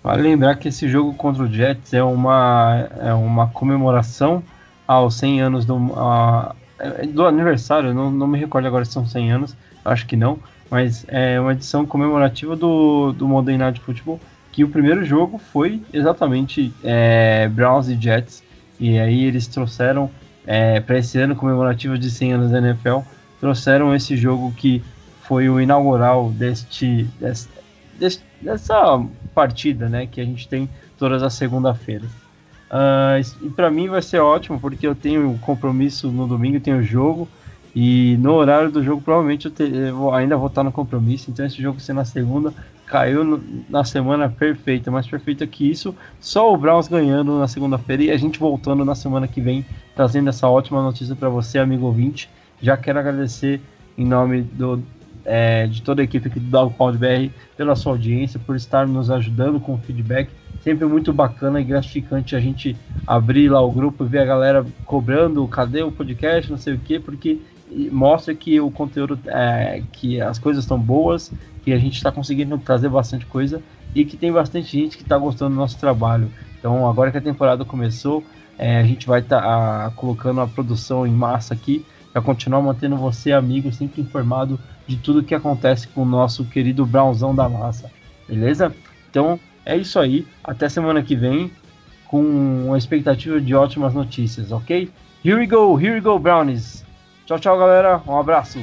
Vale lembrar que esse jogo contra o Jets é uma, é uma comemoração aos 100 anos do, uh, do aniversário, não, não me recordo agora se são 100 anos, acho que não, mas é uma edição comemorativa do, do Modern Night Football, que o primeiro jogo foi exatamente é, Browns e Jets, e aí eles trouxeram é, para esse ano comemorativo de 100 anos da NFL, trouxeram esse jogo que foi o inaugural deste, desse, desse, dessa partida, né, que a gente tem todas as segunda-feiras. Uh, e para mim vai ser ótimo porque eu tenho compromisso no domingo, tenho jogo e no horário do jogo provavelmente eu, te, eu ainda vou estar no compromisso, então esse jogo ser na segunda caiu no, na semana perfeita, mais perfeita que isso. Só o Browns ganhando na segunda-feira e a gente voltando na semana que vem, trazendo essa ótima notícia para você, amigo ouvinte. Já quero agradecer em nome do, é, de toda a equipe aqui do Dogpound BR pela sua audiência, por estar nos ajudando com o feedback. Sempre muito bacana e gratificante a gente abrir lá o grupo e ver a galera cobrando cadê o podcast, não sei o que, porque mostra que o conteúdo, é, que as coisas estão boas, que a gente está conseguindo trazer bastante coisa e que tem bastante gente que está gostando do nosso trabalho. Então, agora que a temporada começou, é, a gente vai estar tá, colocando a produção em massa aqui para continuar mantendo você, amigo, sempre informado de tudo que acontece com o nosso querido Brownzão da massa. Beleza? Então, é isso aí. Até semana que vem com uma expectativa de ótimas notícias, ok? Here we go, here we go, Brownies. Tchau, tchau, galera. Um abraço.